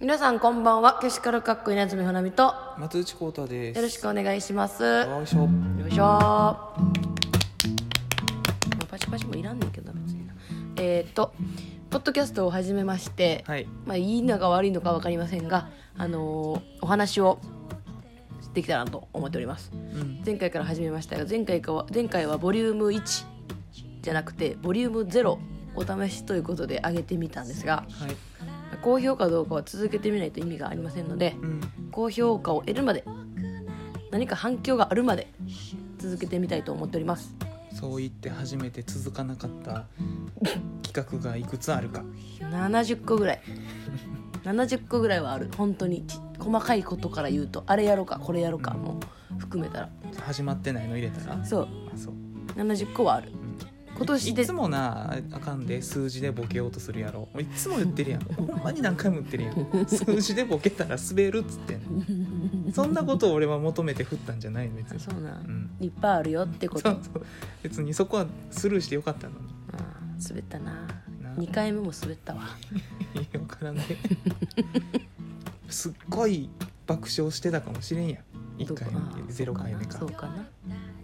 皆さんこんばんは。けしからかっこ稲積ほなみと。松内幸太です。よろしくお願いします。よよいしょ。いしょ。パチパチもいらんねんけど別にな。えーっとポッドキャストを始めまして、はい。まあいいのか悪いのか分かりませんがあのーお話をできたらなと思っております。うん。前回から始めましたが前回かは前回はボリューム1じゃなくてボリューム0お試しということで上げてみたんですがはい高評価どうかは続けてみないと意味がありませんのでうん。高評価を得るまで何か反響があるまで続けてみたいと思っております。そう言って初めて続かなかった 企画がいくつあるか。70個ぐらい。70個ぐらいはある。本当にち細かいことから言うとあれやろうかこれやろうかも含めたら。始まってないの入れたら？そう。あそう。70個はある今年でいつもなあかんで数字でボケようとするやろ。いつも言ってるやん。ほんまに何回も言ってるやん。数字でボケたら滑るっつってんの。そんなことを俺は求めて振ったんじゃないの別に。そうなん、うん。いっぱいあるよってこと。そうそう。別にそこはスルーしてよかったのに。あー滑ったな。な2回目も滑ったわ。分からない。すっごい爆笑してたかもしれんやん1回目0回目かそうかな。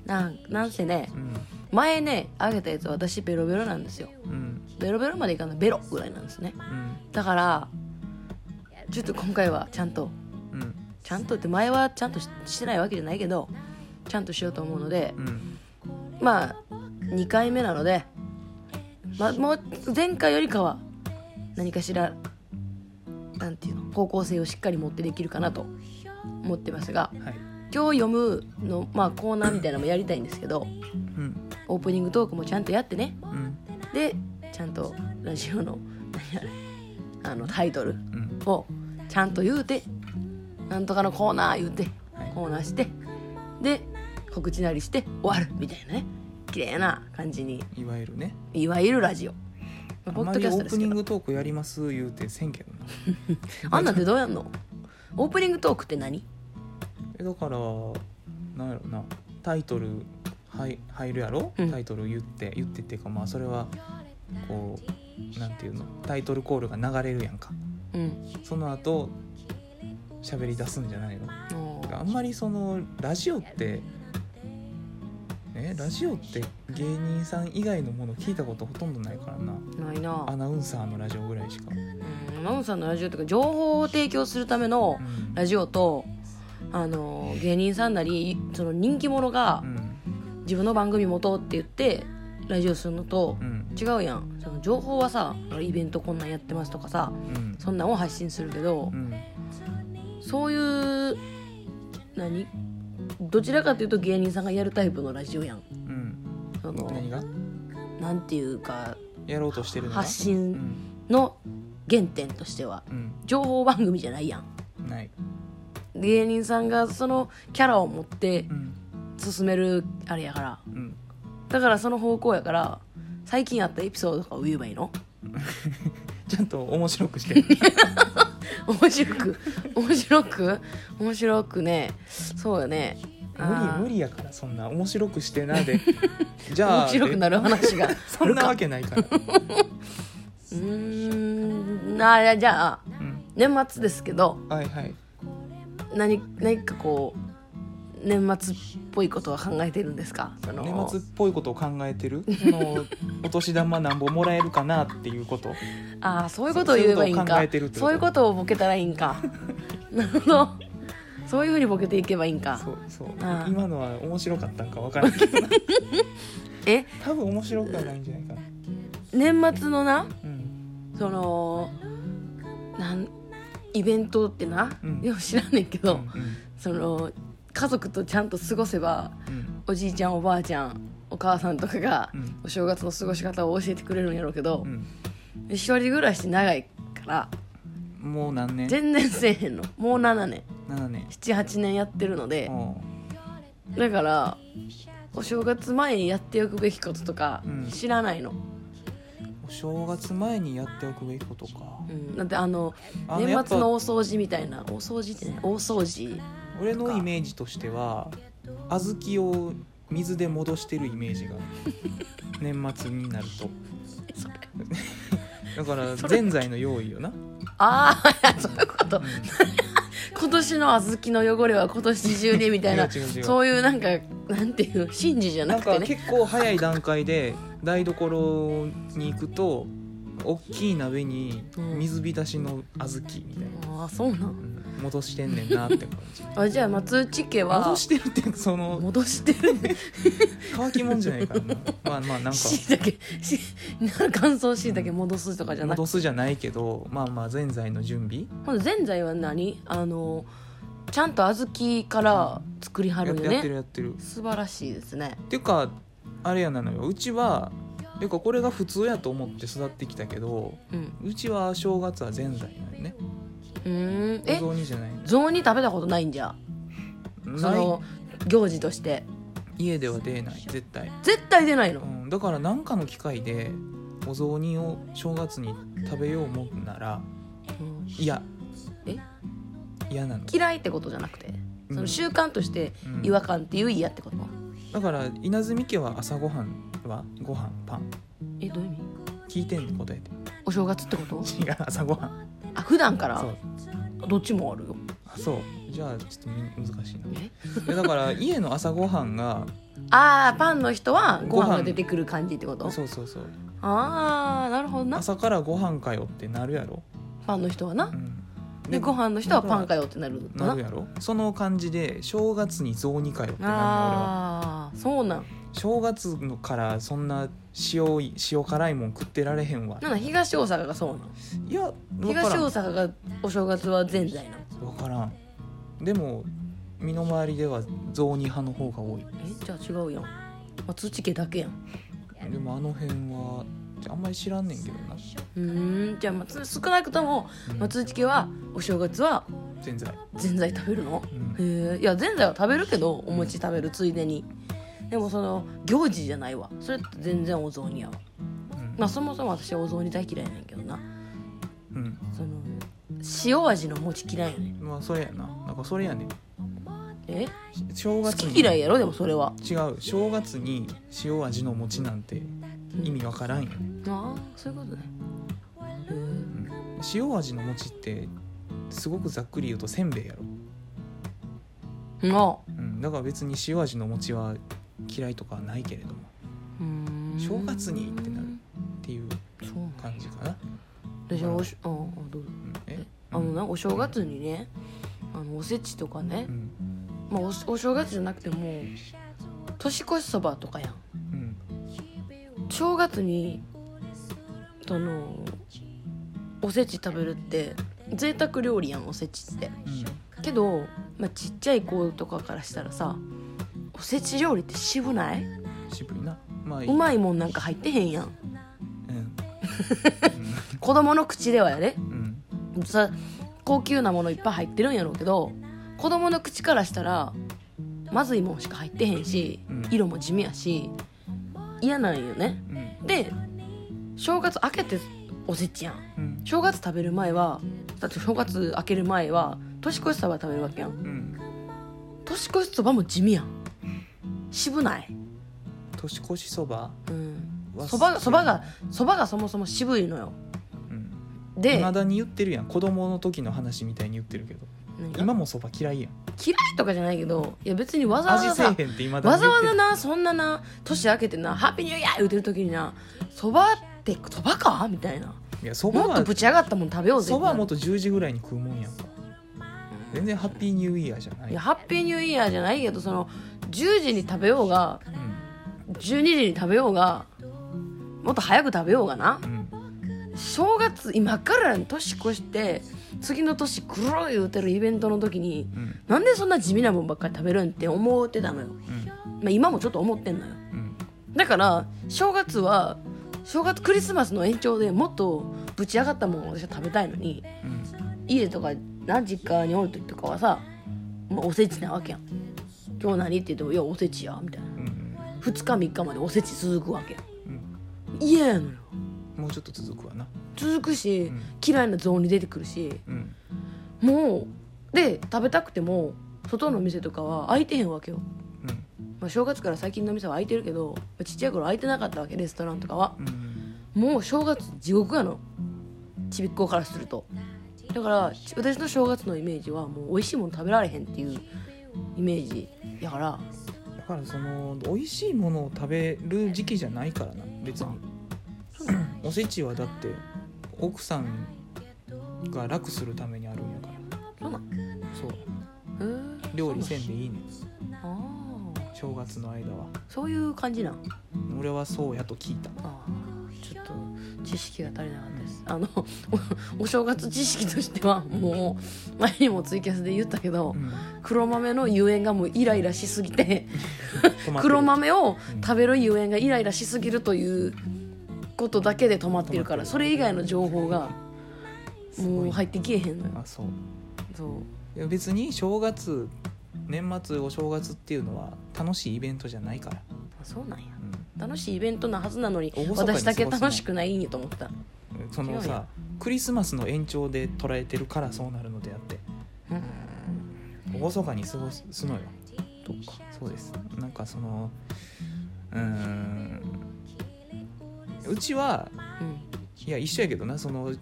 なんなんせねうん。前ねあげたやつ私ベロベロなんですよ。うん。ベロベロまでいかないベロぐらいなんですね。うん。だからちょっと今回はちゃんとうん。ちゃんとって前はちゃんとししてないわけじゃないけどちゃんとしようと思うのでうん。まあ2回目なので、まあ、もう前回よりかは何かしらなんていうの方向性をしっかり持ってできるかなと思ってますがはい今日読むの、まあ、コーナーみたいなのもやりたいんですけどうん。オープニングトークもちゃんとやってね。うん。でちゃんとラジオの何あのタイトルうん。をちゃんと言うてなんとかのコーナー言うてはい。コーナーしてで告知なりして終わるみたいなね。綺麗な感じに。いわゆるね。いわゆるラジオ。ポッドキャストですけど。ープニングトークやります言うてせんけどな。あんなんてどうやんの？オープニングトークって何？えだからなんやろなタイトルはい入るやろ、うん。タイトル言って言ってっていうかまあそれはこうなんていうの？タイトルコールが流れるやんか。うん。その後喋り出すんじゃないの？あんまりそのラジオってえラジオって芸人さん以外のもの聞いたことほとんどないからな。ないな。アナウンサーのラジオぐらいしか、うんマウンさんのラジオとか情報を提供するためのうん。ラジオとあの芸人さんなりその人気者がうん自分の番組持とうって言ってラジオするのとうん違うやん。その情報はさイベントこんなんやってますとかさうんそんなんを発信するけどうんそういう何？どちらかというと芸人さんがやるタイプのラジオやん。うんその何が？なんていうかやろうとしてる発う信んの原点としてはうん。情報番組じゃないやん。ない芸人さんがそのキャラを持ってうん。進めるあれやから。うん。だからその方向やから最近あったエピソードとかを言えばいいの？ちゃんと面白くしてる 面白く。面白く？面白くね。そうよね。無理無理理やからそんな。面白くしてなで。じゃあ面白くなる話が。そんなわけないから、うーん。あじゃあうん、年末ですけどはいはい何何かこう年末っぽいことは考えてるんですか？年末っぽいことを考えてる？そのお年玉なんぼもらえるかなっていうこと。ああそういうことを言えばいいんか。そういうことを考えてるってこと。そういうことをボケたらいいんか。なるほど。そういうふうにボケていけばいいんか。そうそう。今のは面白かったんか分からんけどな。え？多分面白くはないんじゃないかな。年末のな？うん。そのなんイベントってな、うん。よく知らんねんけど、うん。その家族とちゃんと過ごせばうん。おじいちゃんおばあちゃんお母さんとかがうん。お正月の過ごし方を教えてくれるんやろうけどう、ん。一人暮らし長いからもう何年？全然せえへんの。もう7年。7年。78年やってるのでだからお正月前にやっておくべきこととかうん。知らないの、お正月前にやっておくべきことか。うん。だってあの年末の大掃除みたいな大掃除ってね大掃除俺のイメージとしては小豆を水で戻してるイメージが 年末になると。だからぜんざいの用意よな。ああ そういうこと今年の小豆の汚れは今年中にみたいなそういうなんかなんていう神事じゃなくてね。か結構早い段階で台所に行くと大きい鍋に水浸しの小豆みたいな、ああそうなん。うん戻してんねんなって感じ。あじゃあ松内家は戻してるってその戻してる乾きもんじゃないからな。まあまあなんか。しいたけし乾燥しいたけ戻すとかじゃなくて戻すじゃないけどまあまあぜんざいの準備。ほんでぜんざいは何？あのちゃんと小豆から作りはるよやってやってるねやってる。素晴らしいですね。っていうかあれやなのよ。うちはてかこれが普通やと思って育ってきたけどうん。うちは正月はぜんざいなのよね。うーん。えお雑煮じゃない。の雑煮食べたことないんじゃ？そない。の行事として。家では出ない。絶対、絶対出ないの？うん、だから何かの機会でお雑煮を正月に食べよう思うならうん。嫌え？嫌なの。嫌いってことじゃなくて？うん。その習慣としてうん。違和感っていう嫌ってこと？だから稲積家は朝ごはんはご飯パン。えどういう意味？聞いてんの答えて。お正月ってこと？違う朝ごはんあ普段から？そう。どっちもあるよ。あそう。じゃあちょっとみ難しいな。え？いやだから 家の朝ごはんがああパンの人はご飯。が出てくる感じってこと？そうそうそう。ああなるほどな。朝からご飯かよってなるやろ、パンの人はな？うん、でご飯の人はパンかよってなるのな？なるやろ。その感じで正月に雑煮かよってなるの俺は。ああそうなん正月のからそんな塩い塩辛いもん食ってられへんわ。なんだ東大阪がそうなん？いや分東大阪がお正月はぜん？ざいなの分からん。でも身の回りでは雑煮派の方が多い。えじゃあ違うやん。松内家だけやん。でもあの辺はあんまり知らんねんけどな、うーん。じゃあ松少なくともうん。松内家はお正月はぜんざい、ぜんざい食べるの？うん。へえいやぜんざいは食べるけどお餅食べるついでにでもその行事じゃないわ。それって全然お雑煮やわ。うん。まあそもそも私はお雑煮大嫌いやねんけどな。うん。その塩味の餅嫌いやねん。まあそれやな。なんかそれやねん。え？好正月に。き嫌いやろ？でもそれは。違う。正月に塩味の餅なんて意味わからんよ、ああそういうことね。へうん。塩味の餅ってすごくざっくり言うとせんべいやろ、えあうん、だから別に塩味の餅は嫌いとかはないけれども正月にってなるていう感じかな、私はおしああどうえ？あのなお正月にねあのおせちとかね。う、ん。まあ、おお正月じゃなくても年越しそばとかやん。うん。正月にそのおせち食べるって贅沢料理やんおせちって。うん。けど、まあ、ちっちゃい子とかからしたらさおせち料理って渋ない？渋いな。まあいい、うまいもんなんか入ってへんやん。うん。子供の口ではやで。うん。さ高級なものいっぱい入ってるんやろうけど子供の口からしたらまずいもんしか入ってへんし、うん。色も地味やし嫌なんよね。うん。で正月明けておせちやん。うん。正月食べる前はだって正月明ける前は年越しそば食べるわけやん。うん。年越しそばも地味やん渋ない？年越しそば？うん。わそばそばがそばがそもそも渋いのよ。うん。でいまだに言ってるやん。子供の時の話みたいに言ってるけど。今もそば嫌いやん。嫌いとかじゃないけどいや別にわざわざさわざわざなそんなな年明けてな「ハッピーニューイヤー!」言うてる時になそばってそばか？みたいな。いやそばはもっとぶち上がったもん食べようぜ。そばはもっとと10時ぐらいに食うもんやんか全然ハッピーニューイヤーじゃない。いやハッピーニューイヤーじゃないけどその10時に食べようが12時に食べようがもっと早く食べようがな。うんうん正月今から年越して次の年来ろ言うてるイベントの時にうんなんでそんな地味なもんばっかり食べるんって思ってたのよ、うんまあ、今もちょっと思ってんのよ。うんだから正月は正月クリスマスの延長でもっとぶち上がったもんを私は食べたいのにうん。家とかな実家におる時とかはさ、まあ、おせちなわけやん。今日何って言っても「いやおせちや」みたいな。うん2日3日までおせち続くわけやん。うん嫌やのよ。もうちょっと続くわな。続くし、うん。嫌いな雑煮出てくるし。うん。もうで食べたくても外の店とかは開いてへんわけよ、うん。まあ、正月から最近の店は開いてるけどまあちっちゃい頃開いてなかったわけレストランとかは。うんもう正月地獄やの。ちびっ子からするとだから私の正月のイメージはもう美味しいもの食べられへんっていうイメージやから。だからその美味しいものを食べる時期じゃないからな別に。おせちはだって奥さんが楽するためにあるんやから。そう料理せんでいいねん。あ正月の間は。ーそういう感じなん？俺はそうやと聞いた。あーちょっと知識が足りなかったです。あのお お正月知識としてはもう前にもツイキャスで言ったけど、うん。黒豆のゆえんがもうイライラしすぎて黒豆をうん食べるゆえんがイライラしすぎるということだけで止まってるからそれ以外の情報がもう入ってきえへんのよ。あそう。そう。いや別に正月年末お正月っていうのは楽しいイベントじゃないから、あそうなんや。うん。楽しいイベントなはずなのに私だけ楽しくないんやと思った。そのさクリスマスの延長で捉えてるからそうなるのであって。うん。厳かに過ごすのよ。とか。そうです。なんかそのうーん。うちはうん。いや一緒やけどなその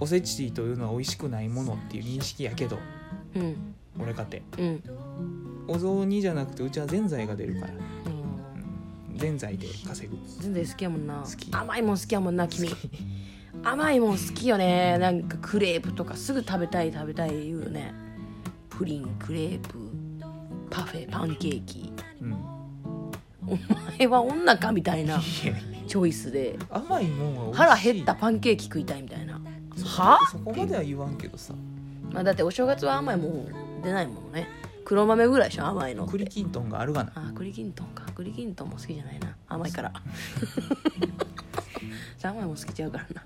おせちというのは美味しくないものっていう認識やけど。うん俺かて。うん。お雑煮じゃなくてうちはぜんざいが出るから。うん。ぜんざいで稼ぐ。全然好きやもんな。好き。甘いもん好きやもんな君。甘いもん好きよね。なんかクレープとかすぐ食べたい食べたい言うよね。プリンクレープパフェパンケーキ。うん。お前は女かみたいなチョイスで。甘いもんは腹減ったパンケーキ食いたいみたいな。そは？そこまでは言わんけどさ。まあ、だってお正月は甘いもん出ないものね。黒豆ぐらいでしょ甘いの栗きんとんがあるがな。あ栗きんとんか。栗きんとんも好きじゃないな。甘いから。甘いもん好きちゃうからな。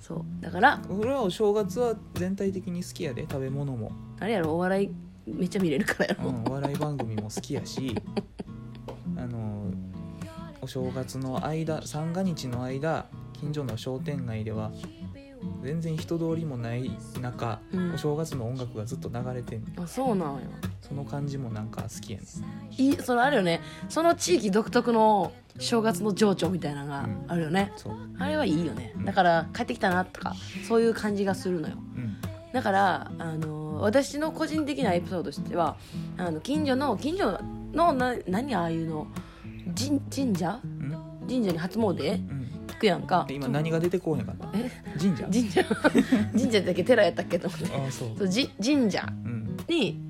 そう。だから俺はお正月は全体的に好きやで食べ物も、あれやろ？お笑いめっちゃ見れるからやろ、うん、お笑い番組も好きやし あのお正月の間三が日の間近所の商店街では全然人通りもない中、うん。お正月の音楽がずっと流れてんねん。あそうなんや。その感じもなんか好きやねん。いいそれあるよね。その地域独特の正月の情緒みたいなのがうん。あるよね、そう、あれはいいよね。うん。だから帰ってきたなとかそういう感じがするのよ。うん。だからあの私の個人的なエピソードとしてはあの近所の近所のな何ああいうの神神社？うん。神社に初詣？うん行くやんか。で今何が出てこうへんかった？え？神社？神社。神社だっけ寺やったっけと思って。ああそう。そうじ神社うん。に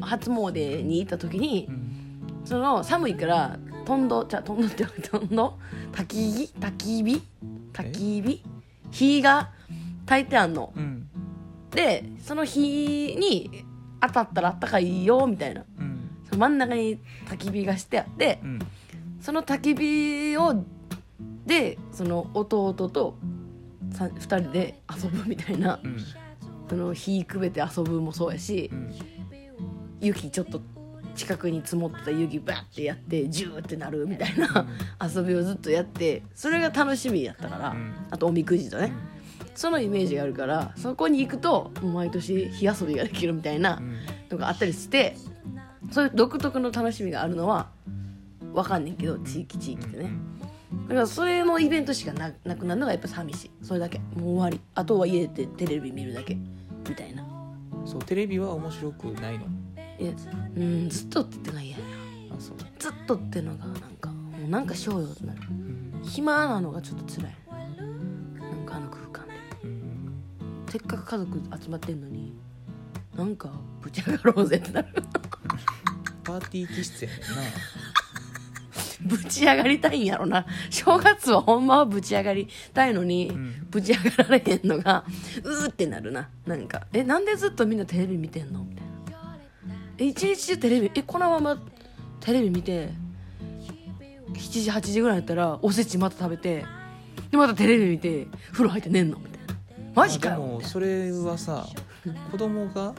初詣に行った時にうん。その寒いからとんどじゃとんどってとんど焚き火焚き火？焚き火？火が焚いてあんの。うん。でその火に当たったらあったかいよみたいな。うん。その真ん中に焚き火がしてあってうん。その焚き火をでその弟とさ2人で遊ぶみたいな。うん。その火くべて遊ぶもそうやしうん。雪ちょっと近くに積もってた雪バッてやってジューってなるみたいな遊びをずっとやってそれが楽しみやったから、うん。あとおみくじとね、そのイメージがあるからそこに行くと毎年火遊びができるみたいなうん。のがあったりしてそういう独特の楽しみがあるのはわかんねんけど地域地域でねだからそれのイベントしかななくなるのがやっぱ寂しい。それだけ。もう終わり。あとは家でテレビ見るだけ。みたいな。そうテレビは面白くないの？いやうんずっとって言ってないや。んあそう。ずっとってのがなんかもうなんかしようよってなる。うん。暇なのがちょっと辛い。なんかあの空間で。うん。せっかく家族集まってんのになんかぶち上がろうぜってなる。パーティー気質やねんなぶち上がりたいんやろな。正月はほんまはぶち上がりたいのに、ん。ぶち上がられへんのがうーってなるな。なんかえなんでずっとみんなテレビ見てんの？みたいなえ一日中テレビえこのままテレビ見て7時8時ぐらいやったらおせちまた食べてでまたテレビ見て風呂入って寝んの？みたいな。マジかでよ。みたいもそれはさ子供が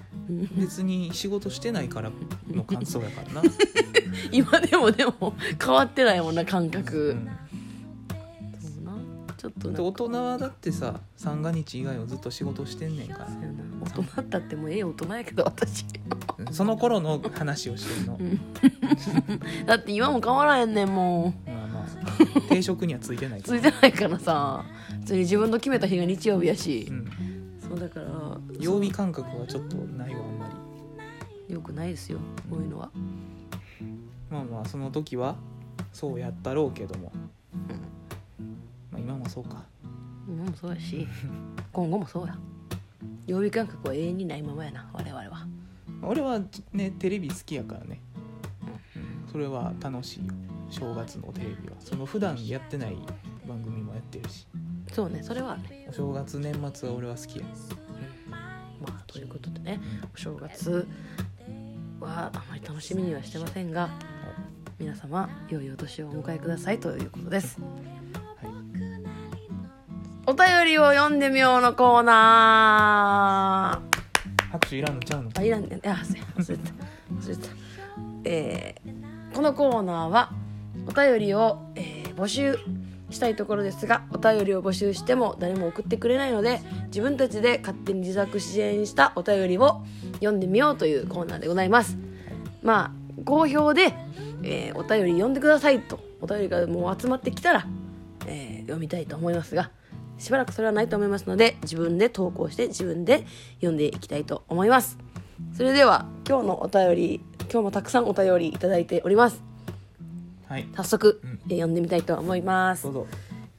別に仕事してないからの感想やからな、な今でもでも変わってないもんな感覚、うん。そうな。ちょっと大人はだってさ三が日以外はずっと仕事してんねんから。大人だってもうええ大人やけど私。その頃の話をしてるの、だって今も変わらへんねんもう。まあまあ。定職にはついてないついてないからさ。普通に自分の決めた日が日曜日やし。う、んだから曜日感覚はちょっとないわあんまり。よくないですよこういうのは、まあまあその時はそうやったろうけども、まあ、今もそうか。今もそうやし 今後もそうや。曜日感覚は永遠にないままやな我々は。俺はねテレビ好きやからね、うん、それは楽しいよ。正月のテレビは。その普段やってない番組もやってるしそうねそれは。ねお正月年末は俺は好きや。まあということでねお正月はあまり楽しみにはしてませんが皆様良いお年をお迎えくださいということです。はい。お便りを読んでみようのコーナ拍手いらんのちゃうの？ーあいらんね。んあすいません忘れてた。忘れてた。えーこのコーナーはお便りを、えー募集したいところですがお便りを募集しても誰も送ってくれないので自分たちで勝手に自作支援したお便りを読んでみようというコーナーでございます。まあ好評で、えーお便り読んでくださいとお便りがもう集まってきたら、えー読みたいと思いますがしばらくそれはないと思いますので自分で投稿して自分で読んでいきたいと思います。それでは今日のお便り今日もたくさんお便りいただいております。はい。早速、うんえー読んでみたいと思います。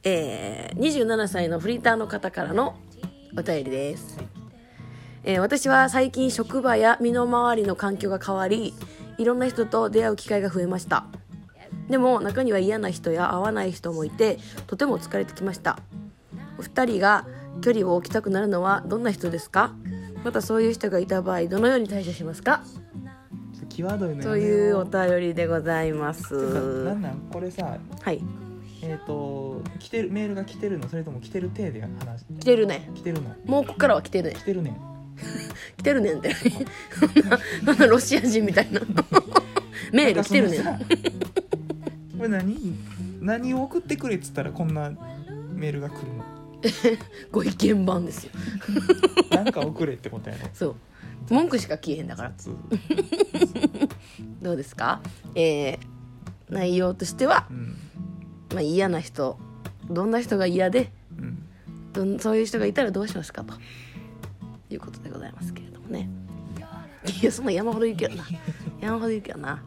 えー27歳のフリーターの方からのお便りです、はい。えー私は最近職場や身の回りの環境が変わりいろんな人と出会う機会が増えました。でも中には嫌な人や合わない人もいてとても疲れてきました。お二人が距離を置きたくなるのはどんな人ですか？またそういう人がいた場合どのように対処しますか？際どいのというお便りでございます。なんなん？これさはい。えっ、と来てるメールが来てるのそれとも来てる体で話来てるね。来てるの。もうこっからは来てるね。来てるね。ん 来てるねんってそんなロシア人みたいな。メール来てるねん。これ何？何を送ってくれっつったらこんなメールが来るの？ご意見番ですよ。なんか送れってことやろ。そう文句しか消えへんだから。雑どうですか？えー、内容としてはう、ん。まあ、嫌な人どんな人が嫌でうん。どんそういう人がいたらどうしますかと。いうことでございますけれどもね。いやそんな山ほど言うけどな。山ほど言うけどな。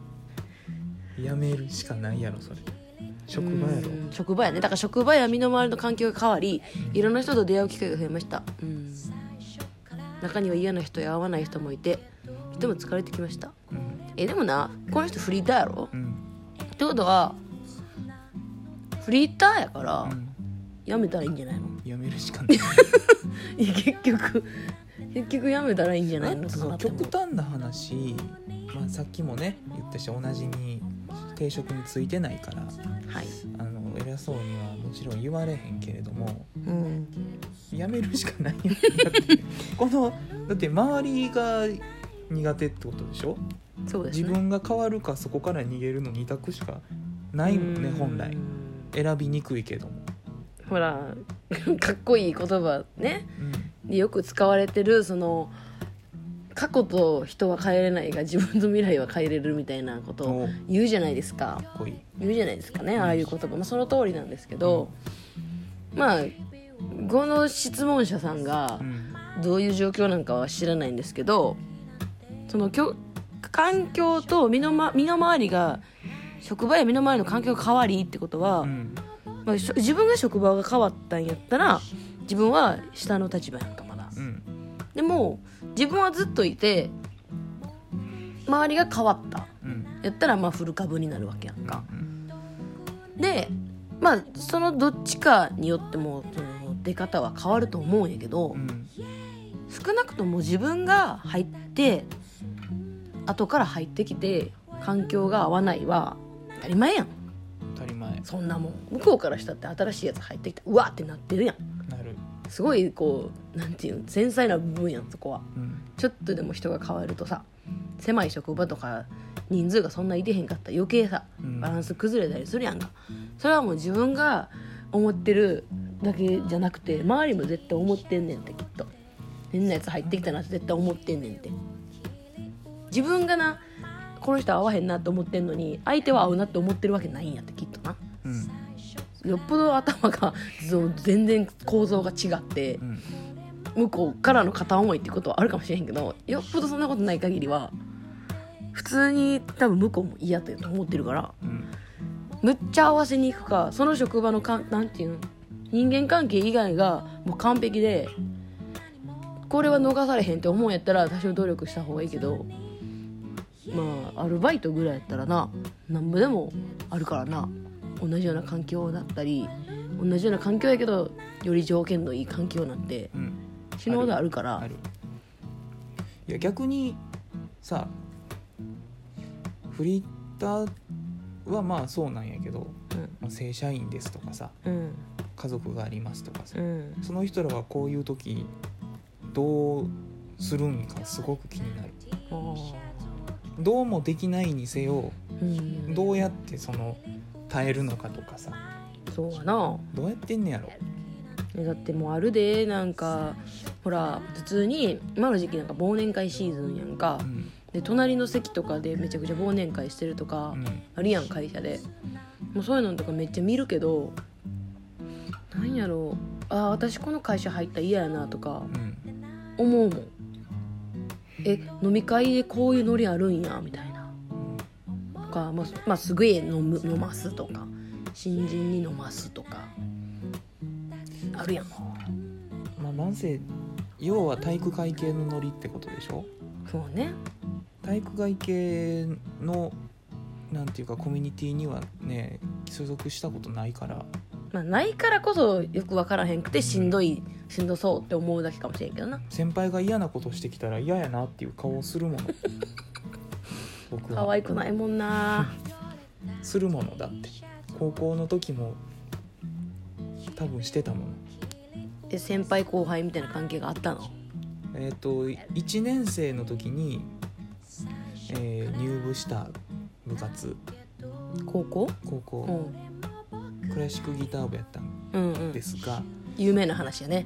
やめるしかないやろそれ。職場やろ。うん職場やね。だから職場や身の回りの環境が変わりいろんな人と出会う機会が増えました。うん中には嫌な人や合わない人もいてとても疲れてきました。うん。えでもなこの人フリーターやろ？うん。ってことはフリーターやからうん。やめたらいいんじゃないの？やめるしかない。結局結局やめたらいいんじゃないの？極端な話、まあ、さっきもね言ったし同じに定職についてないからはい。あの偉そうにはもちろん言われへんけれどもうんやめるしかないよこのだって周りが苦手ってことでしょ？そうですね。自分が変わるかそこから逃げるの2択しかないもんねうん。本来。選びにくいけども、ほら かっこいい言葉ね。うん、でよく使われてるその過去と人は変えれないが自分の未来は変えれるみたいなことをお。言うじゃないですか。かっこいい。言うじゃないですかねああいう言葉、まあ、その通りなんですけど。まあこの質問者さんがうん。どういう状況なんかは知らないんですけどそのきょ環境と身の,、ま、身の回りが職場や身の回りの環境が変わりってことは、うん。まあ、自分が職場が変わったんやったら自分は下の立場やんかまだうん。でも自分はずっといて周りが変わった。うん。やったらまあフル株になるわけやんか。うん。でまあそのどっちかによってもその出方は変わると思うんやけど、うん少なくとも自分が入って後から入ってきて環境が合わないは当たり前やん。当たり前。そんなもん。向こうからしたって新しいやつ入ってきてうわってなってるやん。なる。すごいこうなんていうの繊細な部分やんそこは。うん。ちょっとでも人が変わるとさ狭い職場とか人数がそんないてへんかったら余計さうん。バランス崩れたりするやんか。それはもう自分が思ってるだけじゃなくて周りも絶対思ってんねんってきっと。変なやつ入ってきたなって絶対思ってんねんって。自分がなこの人合わへんなって思ってんのに相手は合うなって思ってるわけないんやってきっとな。うん。よっぽど頭が全然構造が違ってうん向こうからの片思いってことはあるかもしれへんけどよっぽどそんなことない限りは普通に多分向こうも嫌って思ってるからうんむっちゃ合わせに行くかその職場のかんなんていうの？人間関係以外がもう完璧でこれは逃されへんって思うんやったら多少努力した方がいいけどまあアルバイトぐらいやったらななんぼでもあるからな。同じような環境だったり同じような環境やけどより条件のいい環境なんてうん。死ぬほどあるから。いや逆にさフリーターはまあそうなんやけど、まあ、正社員ですとかさうん。家族がありますとかさ、うん。その人らはこういう時どうするんかすごく気になる。どうもできないにせようん。どうやってその耐えるのかとかさ。そうやな。どうやってんねやろ。えだってもうあるでなんかほら普通に今の時期なんか忘年会シーズンやんか。うんで隣の席とかでめちゃくちゃ忘年会してるとかうん。あるやん会社で。もうそういうのとかめっちゃ見るけどなんやろう。あー私この会社入ったら嫌やなとかうん。思うもん。え飲み会でこういうノリあるんやみたいな。とか、まあ、まあ、すぐえ飲む飲ますとか新人に飲ますとかあるやん。まあなんせ要は体育会系のノリってことでしょ？そうね体育会系のなんていうかコミュニティにはね所属したことないから。まあないからこそよく分からへんくてしんどいしんどそうって思うだけかもしれんけどな。先輩が嫌なことしてきたら嫌やなっていう顔をするもの。僕は。可愛くないもんな。するものだって。高校の時も多分してたもの。え先輩後輩みたいな関係があったの？えっ、と1年生の時に、えー入部した部活。高校？高う校ん。クラシックギター部やったんうんうん。ですが。有名な話やね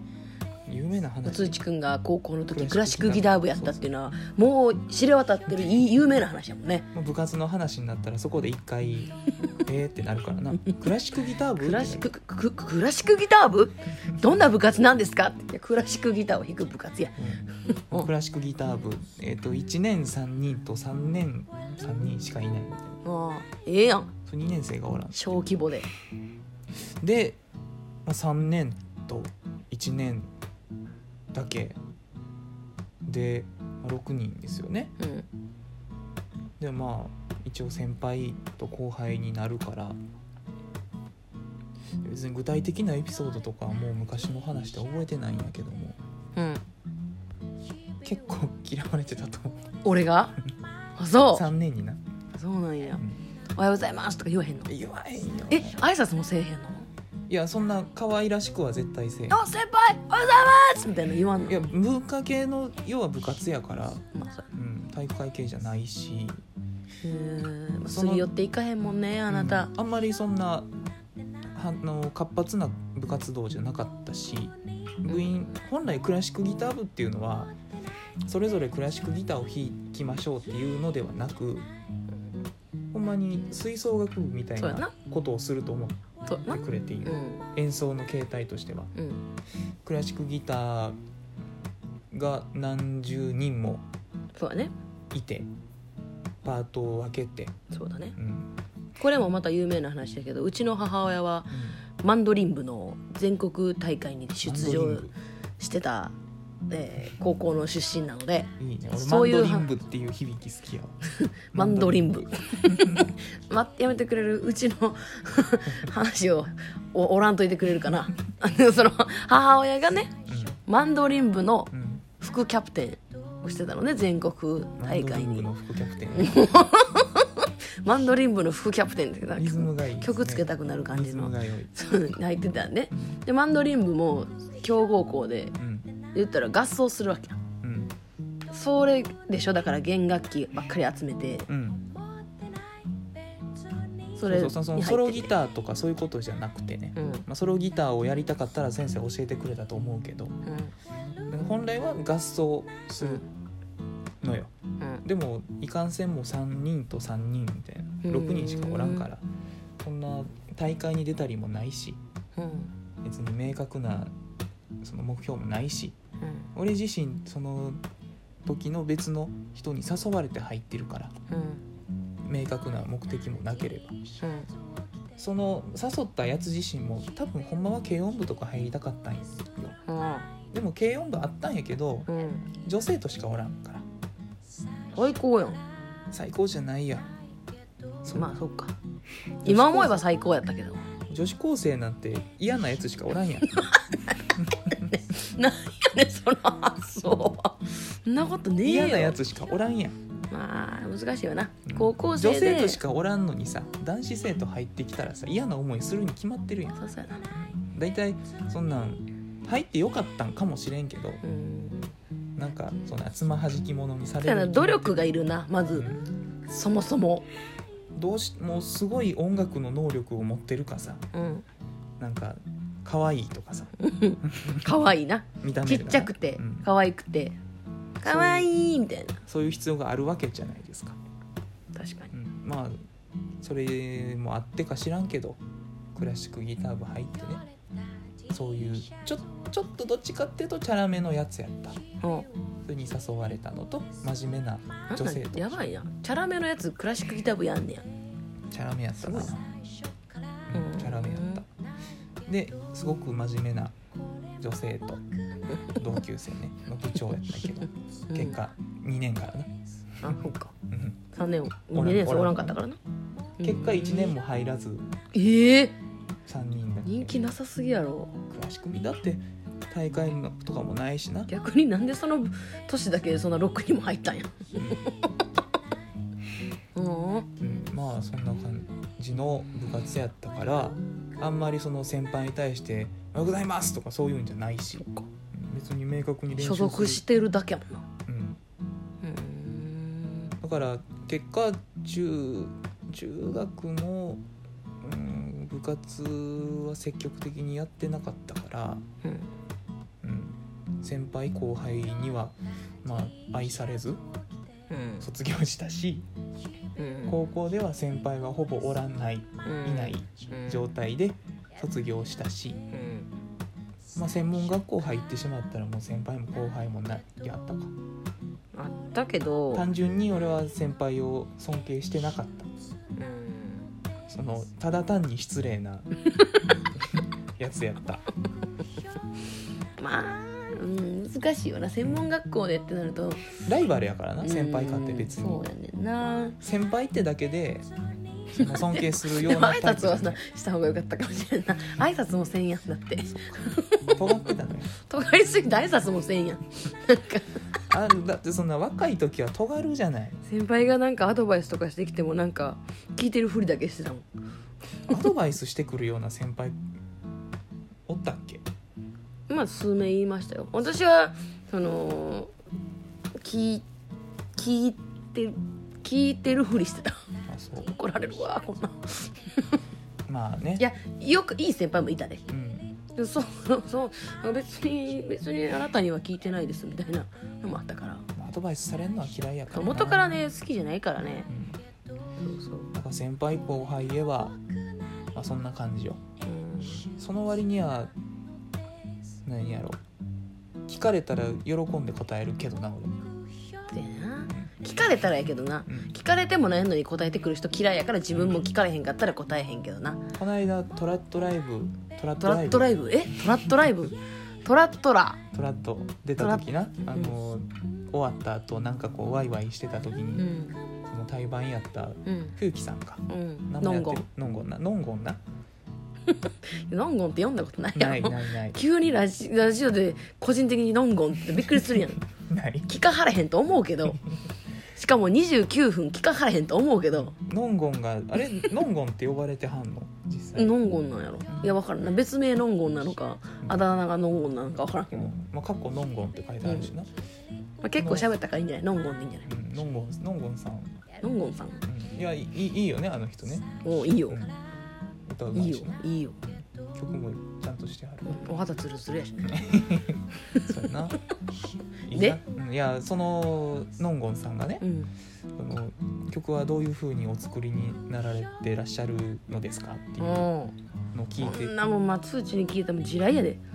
有名な話。通知くんが高校の時ククラシックギター部やったっていうのはもう知れ渡ってるいい有名な話やもんね。まあ部活の話になったらそこで一回 えーってなるからな。クラシックギター部？クラシッククククラシックギター部？どんな部活なんですか？っていやクラシックギターを弾く部活や。うん。クラシックギター部、えー、と1年3人と3年3人しかいないみたいな。ああええやん。そう2年生がおらん。小規模で。で、まあ、3年と1年だけ。で、まあ6人ですよね。うん。でまあ一応先輩と後輩になるから。別に具体的なエピソードとかはもう昔の話で覚えてないんやけども。うん。結構嫌われてたと思う。俺が？あそ3年にな、うそうなんや。うん。おはようございますとか言わへんの？言わへんよ。え挨拶もせえへんの？いやそんな可愛らしくは絶対せえへん。あ先輩おはようございますみたいな言わんの？いや文化系の要は部活やから、まあそううん、体育会系じゃないし。へー。まあそのすり寄っていかへんもんねあなた。うん。あんまりそんなはあの活発な部活動じゃなかったし。部員本来クラシックギター部っていうのはそれぞれクラシックギターを弾きましょうっていうのではなくほんまに吹奏楽部みたいそうやな。なことをすると思っそうやなてくれているうん。演奏の形態としては。うん。クラシックギターが何十人もそうだね。いてパートを分けて、そうだね。うん。これもまた有名な話だけどうちの母親はマンドリン部の全国大会に出場してた、えー高校の出身なのでいいね。俺そういうマンドリン部っていう響き好きやわ。マンドリン部ま やめてくれる？うちの 話をおおらんといてくれるかな？あのその母親がねマンドリン部のうん、うん副キャプテンをしてたのね全国マ大会に。ンドリン部の副キャプテン。マンドリン部の副キャプテンって曲つけたくなる感リじの入ってたんねでマンドリン部も強豪校でうん言ったら合奏するわけやうん。それでしょ？だから弦楽器ばっかり集めて。うん、それそうそうそのにソロギターとかそういうことじゃなくてね、うん。まあ、ソロギターをやりたかったら先生教えてくれたと思うけど。うん本来は合奏するのよ。うん。でもいかんせんも3人と3人みたいなうん。6人しかおらんからそんな大会に出たりもないし。うん。別に明確なその目標もないしうん。俺自身その時の別の人に誘われて入ってるからうん。明確な目的もなければ。うん。その誘ったやつ自身も多分ほんまは軽音部とか入りたかったんよ。でも軽音部あったんやけど女性としかおらんから。最高やん。最高じゃないやまあそっか。今思えば最高やったけど。女子高生なんて嫌なやつしかおらんやん なんやねんその発想は。そんなことねえよ。嫌なやつしかおらんやん。まあ難しいよな。うん高校生女で性としかおらんのにさ男子生徒入ってきたらさ嫌な思いするに決まってるやん。そうそうやな。大体そんなん入ってよかったんかもしれんけどうん。なんかそんなつまはじき者にさだかられる努力がいるなまず。うん。そもそも。どうしもうすごい音楽の能力を持ってるかさ。うん。なんか可愛いとかさ。可愛いな。見た目が。ちっちゃくてうん。可愛くて。可愛いみたいな。そういう必要があるわけじゃないですか、確かに。うん、まあそれもあってか知らんけどクラシックギター部入ってね。そういうちょちょっとどっちかっていうとチャラめのやつやった。うんそれに誘われたのと真面目な女性と。やばいな。チャラめのやつクラシックギター部やんねや。チャラめやったな。チャラめやった。ですごく真面目な女性と同級生ね の部長やったけどうん。結果2年からな、あそっか。うん。3年おらん2年生おらん。かったからな。結果1年も入らずええ3人だけ人気なさすぎやろ。クラシックだって大会のとかもないしな、逆になんでその年だけそんな6にも入ったんや。うん。うん、まあそんな感じの部活やったからあんまりその先輩に対して「おはようございます」とかそういうんじゃないし。うん別に明確に練習所属してるだけやもんな。うん、うんだから結果中中学も、うん、部活は積極的にやってなかったから、うん。うん、先輩後輩にはまあ愛されずうん。卒業したしうん高校では先輩がほぼおらんないうん。いないうん状態で卒業したし、うん。まあ、専門学校入ってしまったらもう先輩も後輩もないやったか。あったけど。単純に俺は先輩を尊敬してなかった。うん。そのただ単に失礼な やつやった。まあ、うん、難しいよな専門学校でってなると。ライバルやからな先輩かって別に。うんそうやねんな。先輩ってだけでその尊敬するよでもうなタイプ挨拶はさじゃないした方がよかったかもしれんな。いな挨拶もせんやんだって。尖ってたのよ。尖りすぎて挨拶もせんやん。なんかあだってそんな若い時は尖るじゃない。先輩がなんかアドバイスとかしてきてもなんか聞いてるふりだけしてたもん。アドバイスしてくるような先輩おったっけ？まあ数名言いましたよ。私はその聞い聞いて聞いてるふりしてた。怒られるわこんな。んまあね。いやよくいい先輩もいたでうん。でそうそう別に別にあなたには聞いてないですみたいなのもあったから。アドバイスされるのは嫌いやからな。元からね好きじゃないからね。うん。そうそう。だから先輩後輩へは、まあ、そんな感じよ。うん。その割には何やろ。聞かれたら喜んで答えるけどな俺。でな。聞かれたらやけどな。うん。聞かれてもないのに答えてくる人嫌いやから自分も聞かれへんかったら答えへんけどな。この間トラットライブトラットラットライブ？え？トラットライブ？トラットラ。トラット。出た時な。あの、終わった後なんかこうワイワイしてた時に、うん。その対バンやったうん。さんか。うん。名前やってる。ノンゴン。ノンゴンな。ノンゴンな ノンゴンって読んだことないやないろないない。急にラジラジオで個人的にノンゴンってびっくりするやん。ない。聞かはれへんと思うけど。しかも29分聞かはれへんと思うけど。ノンゴンがあれ？ノンゴンって呼ばれてはんの？実際。ノンゴンなんやろ？いや分からんな。別名ノンゴンなのかあだ名がノンゴンなのか分からんけど、うん。まあ、過去ノンゴンって書いてあるしな、まあ、結構喋ったからいいんじゃない？ノンゴンでいいんじゃない？うん、ノンゴンノンゴンさん、ノンゴンさん。うん、いやいいいいよねあの人ね、おういいよ。うん、歌うまいいよいしないいよ。曲もちゃんとしてはる。お肌ツルツルやしね。そうやな。いいでな。うんいやそのノンゴンさんがねうん。その曲はどういうふうにお作りになられてらっしゃるのですかっていうのおを聞いて。こんなもんまあ通知に聞いても地雷やで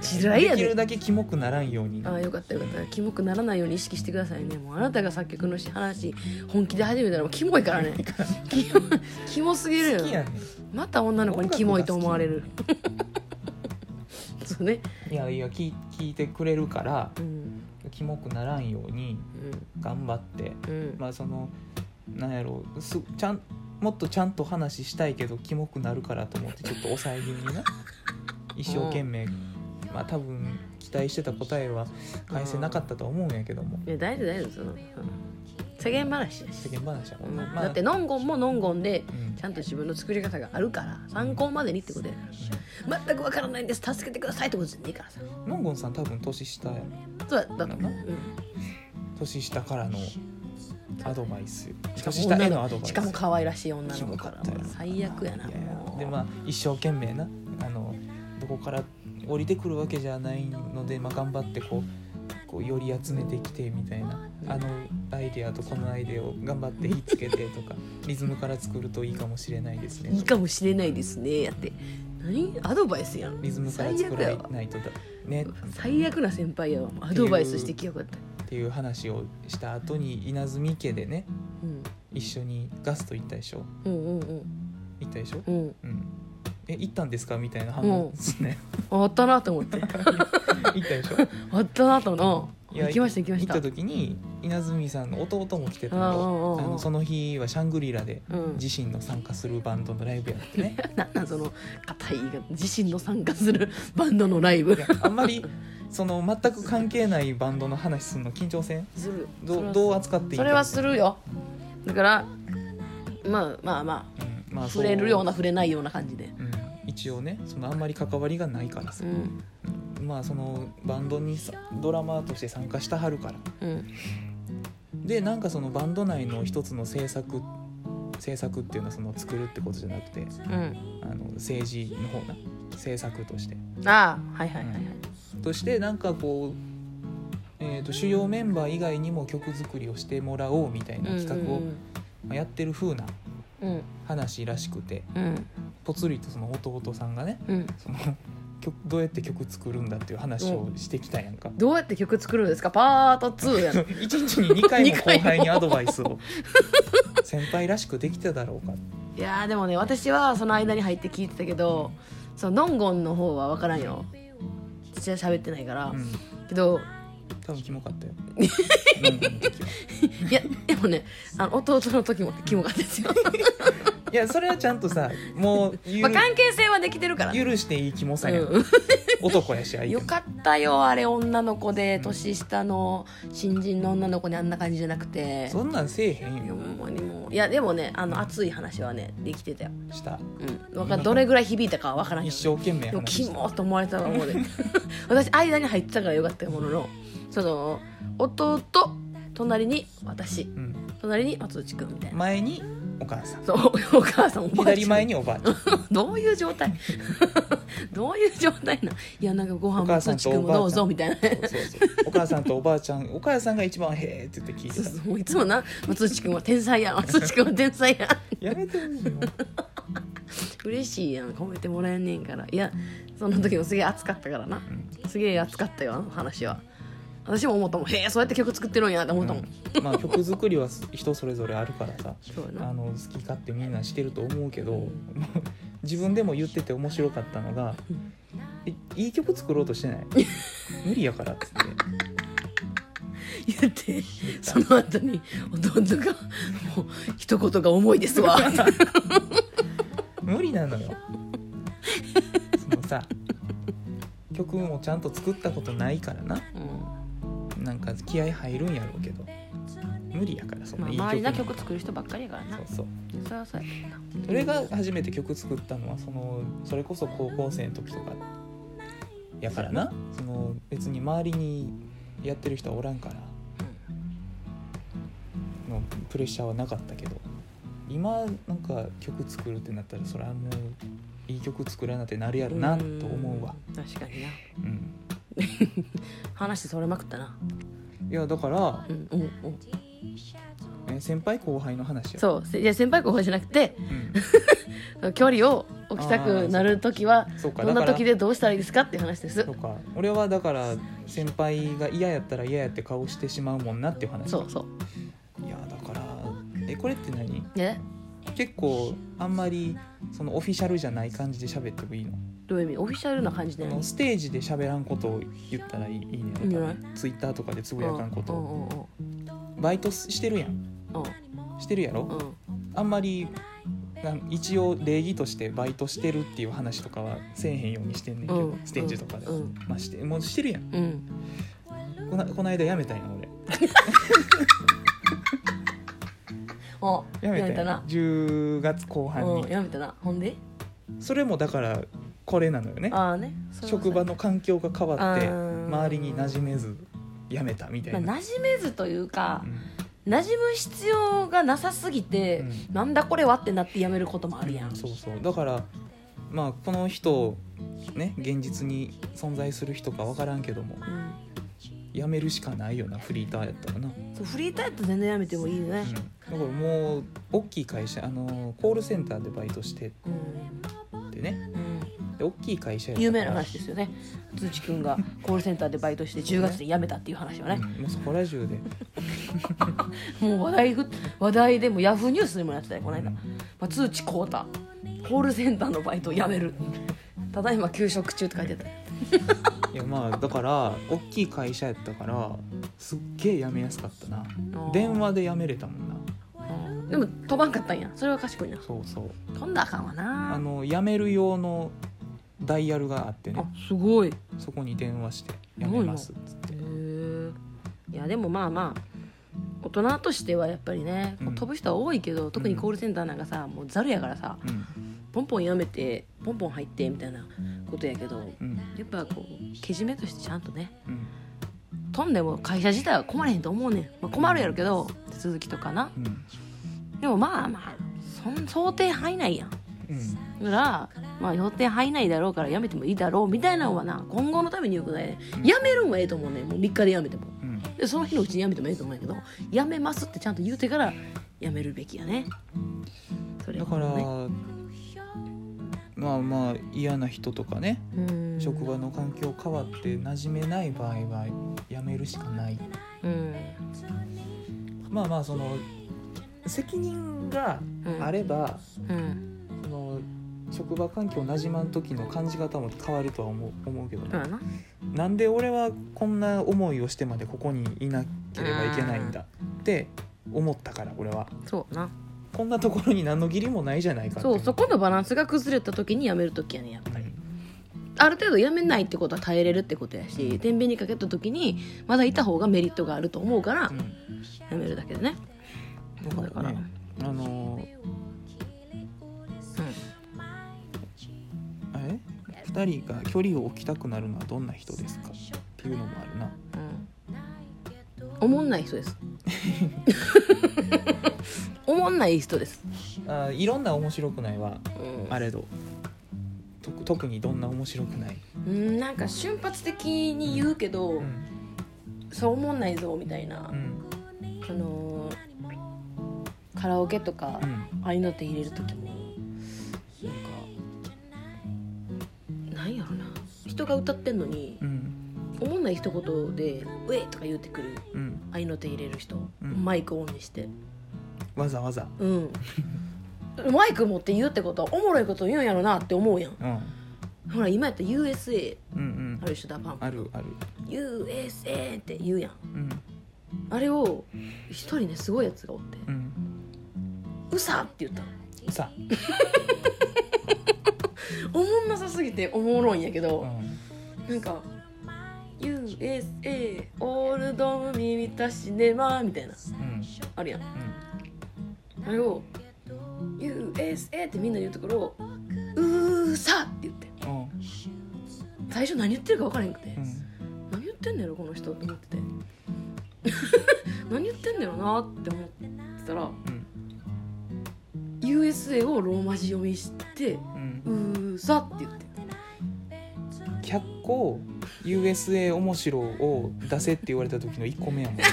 地雷やで。できるだけキモくならんように。ああよかったよかった。キモくならないように意識してくださいね。もうあなたが作曲の話本気で始めたらもうキモいからね。キモキモすぎるよ。好きやねまた女の子にキモいと思われる。そうね。んいやいや聞い聞いてくれるからうん。キモくならんように頑張ってうん。うんまあそのなんやろうすちゃんもっとちゃんと話したいけどキモくなるからと思ってちょっと抑え気味にな。一生懸命まあ多分期待してた答えは返せなかったとは思うんやけども。いや大丈夫大丈夫その、うん。世間話やし。世間話やもんな、うん。まあだってノンゴンもノンゴンでうん。ちゃんと自分の作り方があるから参考までにってことやから。全くわからないんです。助けてくださいってことじゃねえからさ。ノンゴンさん多分年下や。そうだと思う、年下からのアドバイス。しかも年下へ女ののアドバイス。しかも可愛らしい女の子から。最悪やなでまあ一生懸命なあのどこから降りてくるわけじゃないので、まあ、頑張ってこうこうより集めてきてみたいな。あのアイデアとこのアイデアを頑張ってひっつけてとか リズムから作るといいかもしれないですね。いいかもしれないですね。やって何？アドバイスやん。リズムから作らないとだ。ね。最悪な先輩やわ。アドバイスしてきやがった。っていう話をした後に稲積家でねうん。一緒にガスト行ったでしょ？うんうん行ったでしょ？うんうん。うんえ行ったんですか？みたいな反応ですね。あったなと思って。行ったでしょ？あったなとないや行きました行きました。行った時に稲積さんの弟も来てたああああのあああのその日はシャングリラでうん。自身の参加するバンドのライブやってね。なんなんその硬い自身の参加する バンドのライブ。あんまりその全く関係ないバンドの話するの緊張せん？する。どうどう扱っていいかそれはするよ。だからまあまあまうんまあ触れるような触れないような感じで。うん一応ねそのあんまり関わりがないからさ。う、ん。まあそのバンドにさドラマーとして参加したはるから。うん。でなんかそのバンド内の一つの制作制作っていうのはその作るってことじゃなくてうん。あの政治の方な。制作として。ああはいはいはいはい。としてなんかこう、えー、と主要メンバー以外にも曲作りをしてもらおうみたいな企画をまあやってる風なうん話らしくてうんぽつりとその弟さんがねうん。その曲どうやって曲作るんだっていう話をしてきたやんか。どうやって曲作るんですか？パート2やん。一日に2回も二回も。後輩にアドバイスを。先輩らしくできただろうか。いやーでもね私はその間に入って聞いてたけどそのノンゴンの方は分からんよ。私は喋ってないから、うん。けど多分キモかったよ。いやでもねあの弟の時もキモかったですよ、いやそれはちゃんとさもうゆまあ、関係性はできてるから。許していいキモさや。ん、うん。男やし相手も。よかったよあれ女の子で年下の新人の女の子にあんな感じじゃなくて。そんなんせえへんよ。いやでもねあの熱い話はねできてたよ、した。うん、わかんどれぐらい響いたかは分からん一生懸命でもキモーと思われたと思うで 私間に入ってたからよかったもののその弟隣に私。うん、隣に松内くんみたいな。前にお母さん。そうお母さんおばあちゃん。左前におばあちゃん。どういう状態？どういう状態なんいやなんかご飯お母さん松内くんもとおばあちゃんどうぞみたいなそうそう。お母さんとおばあちゃんお母さんが一番「へえ」って言って聞いてた。そうそうもういつもな松内くんは天才や。ん 松内くんは天才や。んやめてほしいよ。嬉しいやん。褒めてもらえんねんから。いやその時もすげえ熱かったからな、すげえ熱かったよあの話は私も思ったもん。へえそうやって曲作ってるんやって思ったもん、うん。まあ曲作りは人それぞれあるからさ。あの好き勝手みんなしてると思うけど 自分でも言ってて面白かったのが「えいい曲作ろうとしてない？無理やから」っつって。言ってその後に弟が「もう一言が重いですわ」無理なのよ。そのさ曲もちゃんと作ったことないからな。うんなんか気合入るんやろうけど。無理やからそんまあ、ないい周りな曲曲作る人ばっかりやからな。そうそう。それが初めて曲作ったのはそのそれこそ高校生の時とかやからな。その別に周りにやってる人はおらんから。のプレッシャーはなかったけど。今なんか曲作るってなったらそれはもういい曲作らなってなるやろなと思うわ。ん。確かにな。うん 話それまくったな。いやだからうんうんうん。え先輩後輩の話や。そう。せいや先輩後輩じゃなくてうん。距離を起きたくなる時はそうか。どんなだから時でどうしたらいいですかっていう話です。そうか。俺はだから先輩が嫌やったら嫌やって顔してしまうもんなっていう話。そうそう。いやだからえこれって何？ね結構あんまりそのオフィシャルじゃない感じで喋ってもいいの？どういう意味？オフィシャルな感じでこのステージで喋らんことを言ったらいいねいツイッターとかでつぶやかんこと。うんをうんバイトしてるやん。うん。してるやろ？うん。うんあんまり一応礼儀としてバイトしてるっていう話とかはせえへんようにしてんねんけど、うん。ステージとかで、うん。まあ、してもうしてるやん。うん。こなこの間辞めたんや俺。あ辞めたんや。やめたな。10月後半に。うんやめたな。ほんで？それもだからこれなのよね。ああね。職場の環境が変わって周りに馴染めず辞めたみたいな、まあ、馴染めずというかうん。馴染む必要がなさすぎて、うん。なんだこれはってなってやめることもあるやん、そうそう。だからまあこの人ね現実に存在する人か分からんけどもうん。辞めるしかないよなフリーターやったらな、そうフリーターやったら全然やめてもいいよね。うん、だからもう大きい会社あのコールセンターでバイトしてうん、てね。うんで大きい会社や有名な話ですよね。通知くんがコールセンターでバイトして10月で辞めたっていう話はね、うん、もうそこら中で、もう話題ふ話題でもヤフーニュースでもやってたよこの間、うん。まあ、通知こうた。コールセンターのバイトを辞める。ただいま休職中って書いてた。いやまあだから大きい会社やったからすっげえ辞めやすかったな。電話で辞めれたもんな。うんでも飛ばんかったんや。それは賢いな。そうそう。飛んだらあかんわな。あの辞める用のダイヤルがあってね。あすごい。へそこに電話して「辞めます」っつって。えいやでもまあまあ大人としてはやっぱりね、こううん飛ぶ人は多いけど特にコールセンターなんかさもうざるやからさうん。ポンポン辞めてポンポン入ってみたいなことやけどうん。やっぱこうけじめとしてちゃんとねうん。飛んでも会社自体は困れへんと思うねん、まあ、困るやろけど手続きとかな。うん。でもまあまあそん想定範囲内やん。うん。だから、まあ、予定範囲内だろうからやめてもいいだろうみたいなのはな今後のためによくないやめるんはええと思うね。んもう3日でやめても。うん。でその日のうちにやめてもええと思うんやけどやめますってちゃんと言うてからやめるべきやね。それだから、まあまあ嫌な人とかねうん。職場の環境変わって馴染めない場合は辞めるしかない。うん。まあまあその責任があれば、うん。その職場環境馴染まん時の感じ方も変わるとは思う思うけどね、な。なんで俺はこんな思いをしてまでここにいなければいけないんだって思ったから俺は。そうな。こんなところに何の義理もないじゃないかそうそこのバランスが崩れた時にやめる時やねやっぱり。うん。ある程度やめないってことは耐えれるってことやし天秤にかけた時にまだいた方がメリットがあると思うからうん。やめるだけでね。だから。ねあのー2人が距離を置きたくなるのはどんな人ですか？っていうのもあるな。うん。おもんない人です。おもんない人です、あいろんな面白くないはうん。あれどと特にどんな面白くない、うん、なんか瞬発的に言うけど、うん。そう思んないぞみたいな、うん。あのーカラオケとか、うん。ああいうのって入れる時も人が歌ってんのにうん。おもんない一言で「ウェイ!」とか言ってくるうん。ああいうのって入れる人、うん。マイクオンにして。わざわざ。うん。マイク持って言うってことはおもろいこと言うんやろなって思うやん。うん。ほら今やったら USA うんうん。ある人だパン。あるある。USA って言うやん。うん。あれを一人ねすごいやつがおって。うん「うさ!」って言ったの。さ。お もんなさすぎておもろいんやけうど、ん。なんか「USA オールドムミミタシネマ」みたいなうんあるやん。あれを「USA」ってみんな言うところを「うーさ!」って言って。うん。うん最初何言ってるか分からへんくて、うん。何言ってんねやろこの人と思ってて。何言ってんねやろなって思ってたらうん「USA」をローマ字読みしてうん「うーさ」って言って100個 USA 面白を出せって言われた時の1個目やもんな。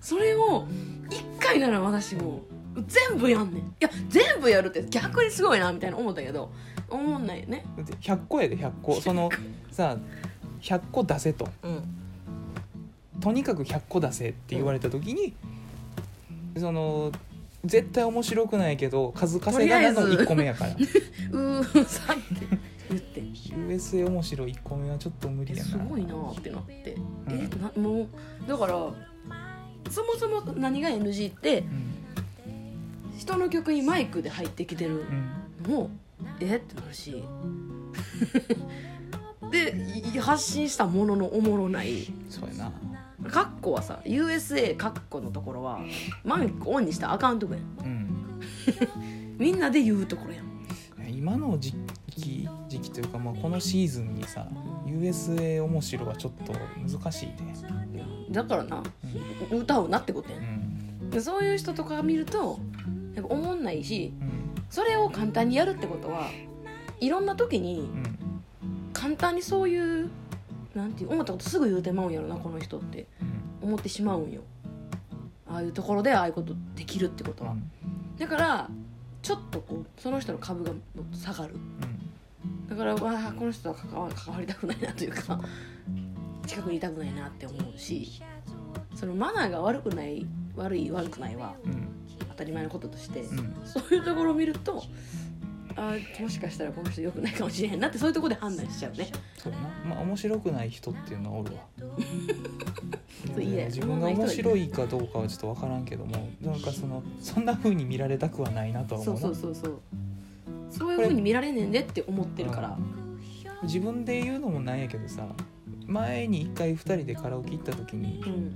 それを1回なら私も全部やんねん。いや全部やるって逆にすごいなみたいな思ったけど思んないよね。だって100個やで100個。そのさ100個出せと。うん。とにかく100個出せって言われた時に、その絶対面白くないけど数稼がなのとりあえず。1個目やから。うーさって USA 面白い1個目はちょっと無理えやな。すごいなってなって、うん。えなもうだからそもそも何が NG ってうん。人の曲にマイクで入ってきてるうん。のもえってなるし。でい発信したもののおもろない。そうやな。カッコはさ USA カッコのところは マイクオンにしたらあかんとこやん。うん。みんなで言うところやん。今の時期時期というか、まあ、このシーズンにさ USA 面白はちょっと難しいで、だからなうん。歌うなってことやうん。そういう人とか見るとやっぱ思んないしうん。それを簡単にやるってことはいろんな時にうん。簡単にそういうなんていう思ったことすぐ言うてまうんやろなこの人って。うん。思ってしまうんよ。ああいうところでああいうことできるってことは、だからちょっとこうその人の株がもっと下がるだからわあこの人とは関わ関わりたくないなというか近くにいたくないなって思うしそのマナーが悪くない悪い悪くないは当たり前のこととして、うん。そういうところを見るとあーもしかしたらこの人良くないかもしれへんなってそういうところで判断しちゃうね。そうやな。まあ面白くない人っていうのはおるわ。そういいね自分が面白いかどうかはちょっと分からんけどもなんかそのそんな風に見られたくはないなとは思そううなそうそうそうそういうふうに見られねんでって思ってるから。自分で言うのもなんやけどさ前に一回2人でカラオケ行った時にうん。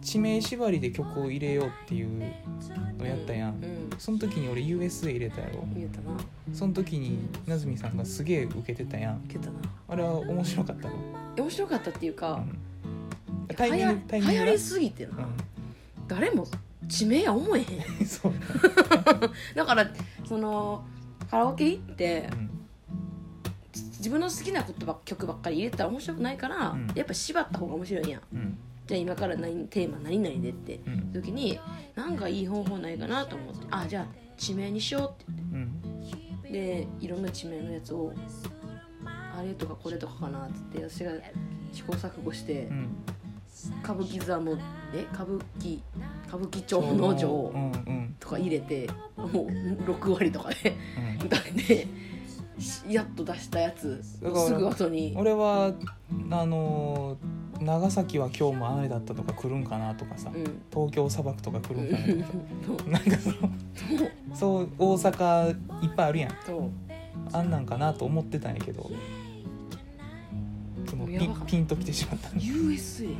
地名縛りで曲を入れようっていうのやったやん。うん。その時に俺 USA 入れたやろ。言えたな。その時になずみさんがすげえ受けてたやん。あれは面白かったの、面白かったっていうか、うん。タイミングタイミングが？流行りすぎてな、誰も地名や思えへんうん。そう。だからそのカラオケ行ってうん。自分の好きなことばっ曲ばっかり入れたら面白くないから、うん。やっぱ縛った方が面白いや。んうん。じゃあ今から何テーマ何々でってうん。時になんかいい方法ないかなと思ってあじゃあ地名にしようって。ってでいろんな地名のやつをあれとかこれとかかなっつって私が試行錯誤して、うん。歌舞伎座のえ歌舞伎歌舞伎町の城う。んうん。とか入れてもう6割とかでうん。歌ってしやっと出したやつすぐ後に。俺はあのー長崎は今日も雨だったとか来るんかなとかさうん。東京砂漠とか来るんかなとか。なんかそのそう大阪いっぱいあるやん。あんなんかなと思ってたんやけどピンときてしまった。ね USA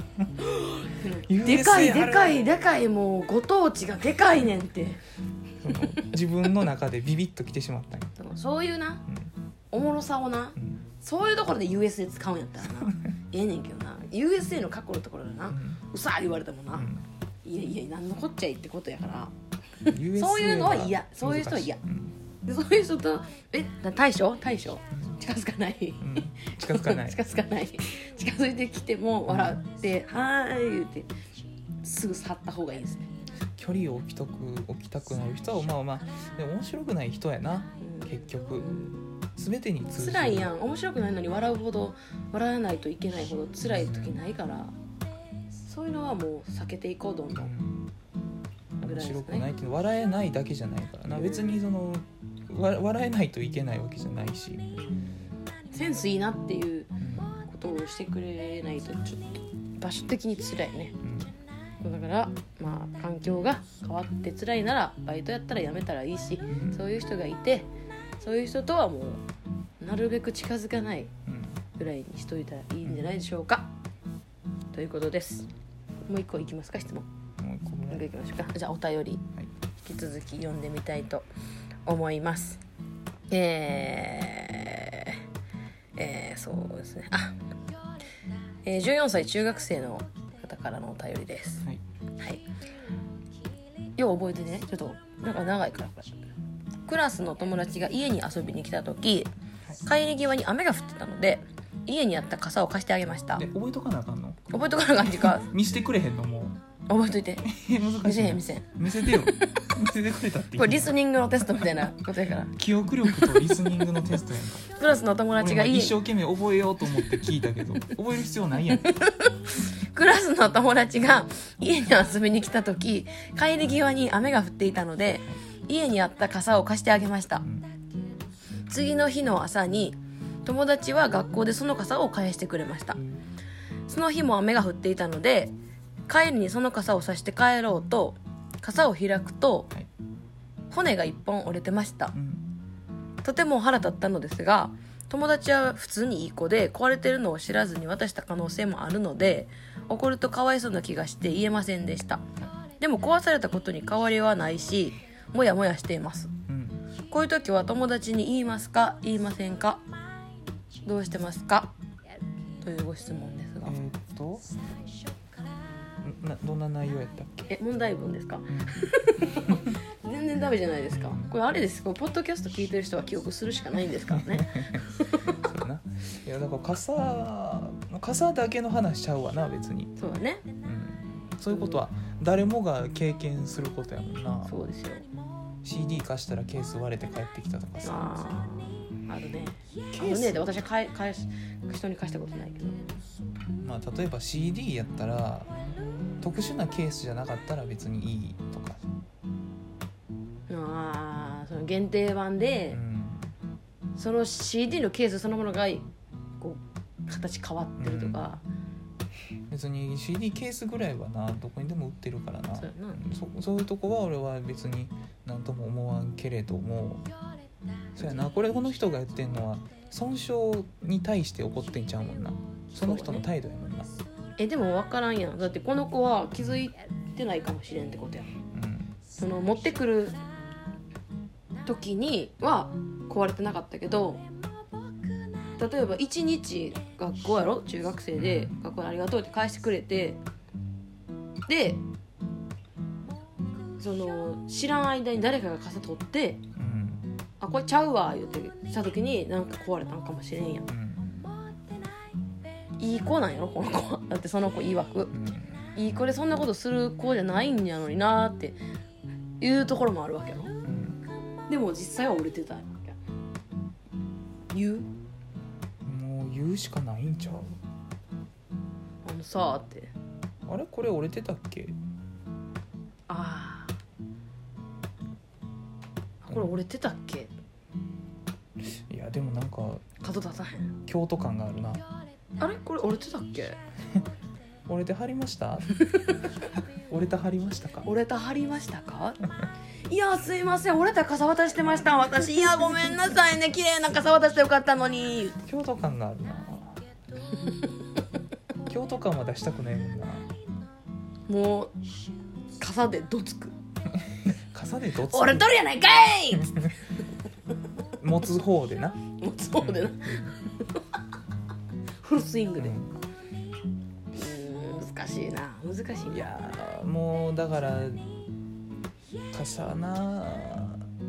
でかいでかいでかいもうご当地がでかいねんって自分の中でビビッときてしまったんや、そういうなうん。おもろさをなうん。そういうところで USA 使うんやったらな。ええねんけどな。USA の過去のところでなうん。うさー言われてもな、うん。いやいや何のこっちゃいってことやから。そういうのは嫌。そういう人は嫌。うんでそういう人と「えな大将？大将？近づかない」うん。近づかない。近づかない。近づいてきても笑って「はーい」言ってすぐ去った方がいいですね、距離を置きたく置きたくなる人はまあまあでも面白くない人やな。うん。結局。うん。全てに通じる。辛いやん。面白くないのに笑うほど笑わないといけないほど辛い時ないからそういうのはもう避けていこうどんどうん。ん面白くないっていうのは笑えないだけじゃないからな。別にそのわ笑えないといけないわけじゃないし、センスいいなっていううん。ことをしてくれないとちょっと場所的に辛いね。うん。だからまあ環境が変わって辛いならバイトやったら辞めたらいいしうん。そういう人がいてそういう人とはもうなるべく近づかないうん。ぐらいにしといたらいいんじゃないでしょうか。ということです。もう一個いきますか質問。もう一個い。きましょうか。じゃあお便り。はい。引き続き読んでみたいと思いますえー、えー、そうですね。あ、えー、14歳中学生の方からのお便りです。はい。はい。よう覚えててね。ちょっとなんか長いから。クラスの友達が家に遊びに来た時帰り際に雨が降ってたので家にあった傘を貸してあげました。で覚えとかなあかんの？覚えとかな感じか 見してくれへんのも覚えといて。見せへん見せへん。見せてよ見せてたってこれリスニングのテストみたいなことやから。記憶力とリスニングのテストやんか。クラスの友達が一生懸命覚えようと思って聞いたけど覚える必要ないやん。クラスの友達が家に遊びに来た時帰り際に雨が降っていたので家にあった傘を貸してあげました。ん。次の日の朝に友達は学校でその傘を返してくれました。その日も雨が降っていたので帰りにその傘を差して帰ろうと傘を開くとはい。骨が1本折れてました。うん。とても腹立ったのですが友達は普通にいい子で壊れてるのを知らずに渡した可能性もあるので怒るとかわいそうな気がして言えませんでした。でも壊されたことに変わりはないしもやもやしています。うん。こういう時は友達に言いますか？言いませんか？どうしてますか？というご質問ですが。えーなどんな内容やったっけ？え問題文ですか？全然ダメじゃないですか。これあれです。これポッドキャスト聞いてる人は記憶するしかないんですからね。そうやな。いやだから傘傘だけの話しちゃうわな別に、そうだね。うん、そういうことは誰もが経験することやもんな。そうですよ。CD 貸したらケース割れて帰ってきたとかさ。あるね。ケースあるねで私は返返し人に貸したことないけど。まあ、例えば CD やったら特殊なケースじゃなかったら別にいいとか、ああその限定版うで、ん、その CD のケースそのものがこう形変わってるとか、別に CD ケースぐらいはなどこにでも売ってるからな。そうそそういうとこは俺は別に何とも思わんけれども。そうやな。これこの人が言ってんのは損傷に対して怒ってんちゃうもんな。その人の態度やもんなえでも分からんやん。だってこの子は気づいてないかもしれんってことやん。うんその持ってくる時には壊れてなかったけど例えば1日学校やろ？中学生で「学校にありがとう」って返してくれてでその知らん間に誰かが傘取ってうん「あこれちゃうわ」言ってした時になんか壊れたんかもしれんやんいい子なんやろこの子は。だってその子曰く。うん。いい子でそんなことする子じゃないんやのになーっていうところもあるわけやろ。うん。でも実際は折れてたわけ。言う？もう言うしかないんちゃう？あのさーって。あれ？これ折れてたっけ？ああこれ折れてたっけ？いやでもなんか角立たへん。京都感があるなあれ？これ折れてたっけ？折れてはりました？折れてはりましたか？折れたはりましたか？いやすいません。折れた傘渡してました私。いやごめんなさいね。綺麗な傘渡してよかったのに。京都感があるな。京都感は出したくないもんな。もう傘でどつく。傘でどつ折れとるやないかい！持つ方でな。もうそうでなフルスイングで、ううん難しいな。難しいな。いやーもうだから傘な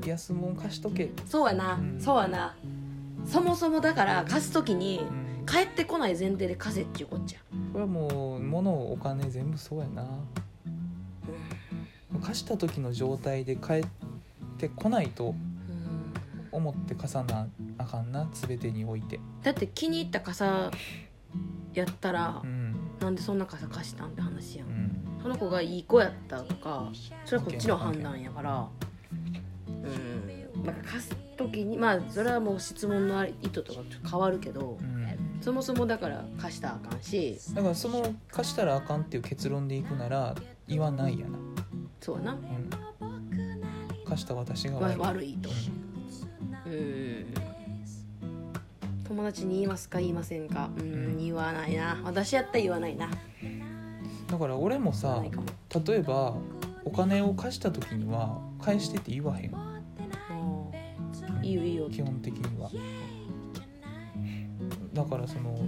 安物貸しとけ、そうやな、うん。そうやな。そもそもだから貸す時にうん、帰ってこない前提で貸せっていうこっちゃ。これはもう物お金全部そうやな。貸した時の状態で帰ってこないとうん思って貸さなあかんな全てにおいて。だって気に入った傘やったらう、ん。なんでそんな傘貸したんって話やん、うん。その子がいい子やったとかそれはこっちの判断やから。うん。なんか貸す時にまあそれはもう質問の意図とかちょっと変わるけどうん。そもそもだから貸したらあかんし。だからその貸したらあかんっていう結論でいくなら言わないやな、そうやな。うん、貸した私がわ悪い。悪いと。うん友達に言いますか言いませんか。うん言わないな。私やったら言わないな。だから俺もさないかも。例えばお金を貸した時には返してって言わへん。うん。いいよいいよ。基本的には。だからその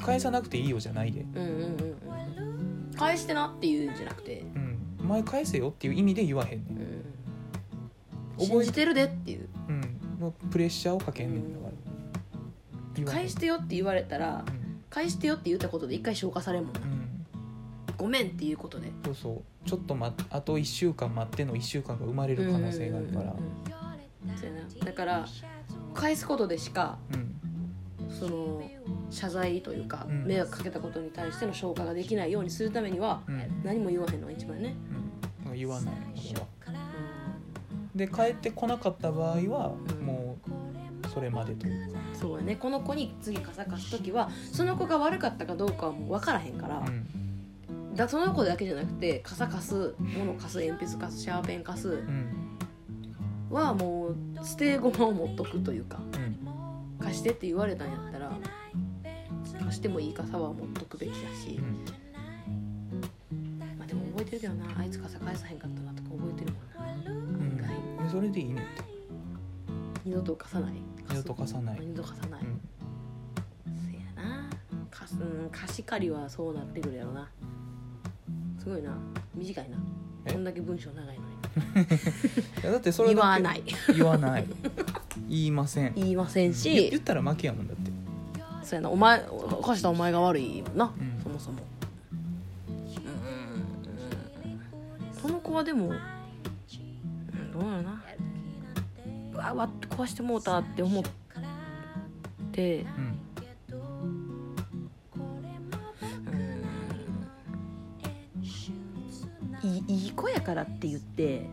返さなくていいよじゃないで、うんうんうんうん。返してなって言うんじゃなくて、うん、お前返せよっていう意味で言わへんねうん。ん覚え信じてるでっていう。うんもうプレッシャーをかけんねんだから返してよって言われたらうん。返してよって言ったことで一回消化されんもんな。うん。ごめんっていうことで。そうそう。ちょっと、ま、あと1週間待っての1週間が生まれる可能性があるから。だから返すことでしかうん。その謝罪というか、うん。迷惑かけたことに対しての消化ができないようにするためにはうん。何も言わへんのが一番ね、うん。言わない。俺は。うで帰ってこなかった場合はうんもうそれまでというか。ん、そうやね。この子に次傘貸す時はその子が悪かったかどうかはもう分からへんから、うん。だその子だけじゃなくて傘貸す物貸す鉛筆貸すシャーペン貸すうん。はもう捨て駒を持っとくというかうん。貸してって言われたんやったら貸してもいい傘は持っとくべきだし、まあ、でも覚えてるけどなあいつ傘返さへんかったなとか覚えてるもんなうん意外うんそれでいいねって。二度と貸さない？二度と貸さない。二度と貸さない、うん。せやな。貸すうん貸し借りはそうなってくるやろな。すごいな。短いな。え？こんだけ文章長いのに。いやだってそれ言わない。言わない。言いません。言いません言言しったら負けやもんだって。そうやな。お前貸したお前が悪いもんな、うん。そもそも。うん。この子はでも、うん、どうやろな。うわわ壊してもうたって思って。うん。いいいい子やからって言って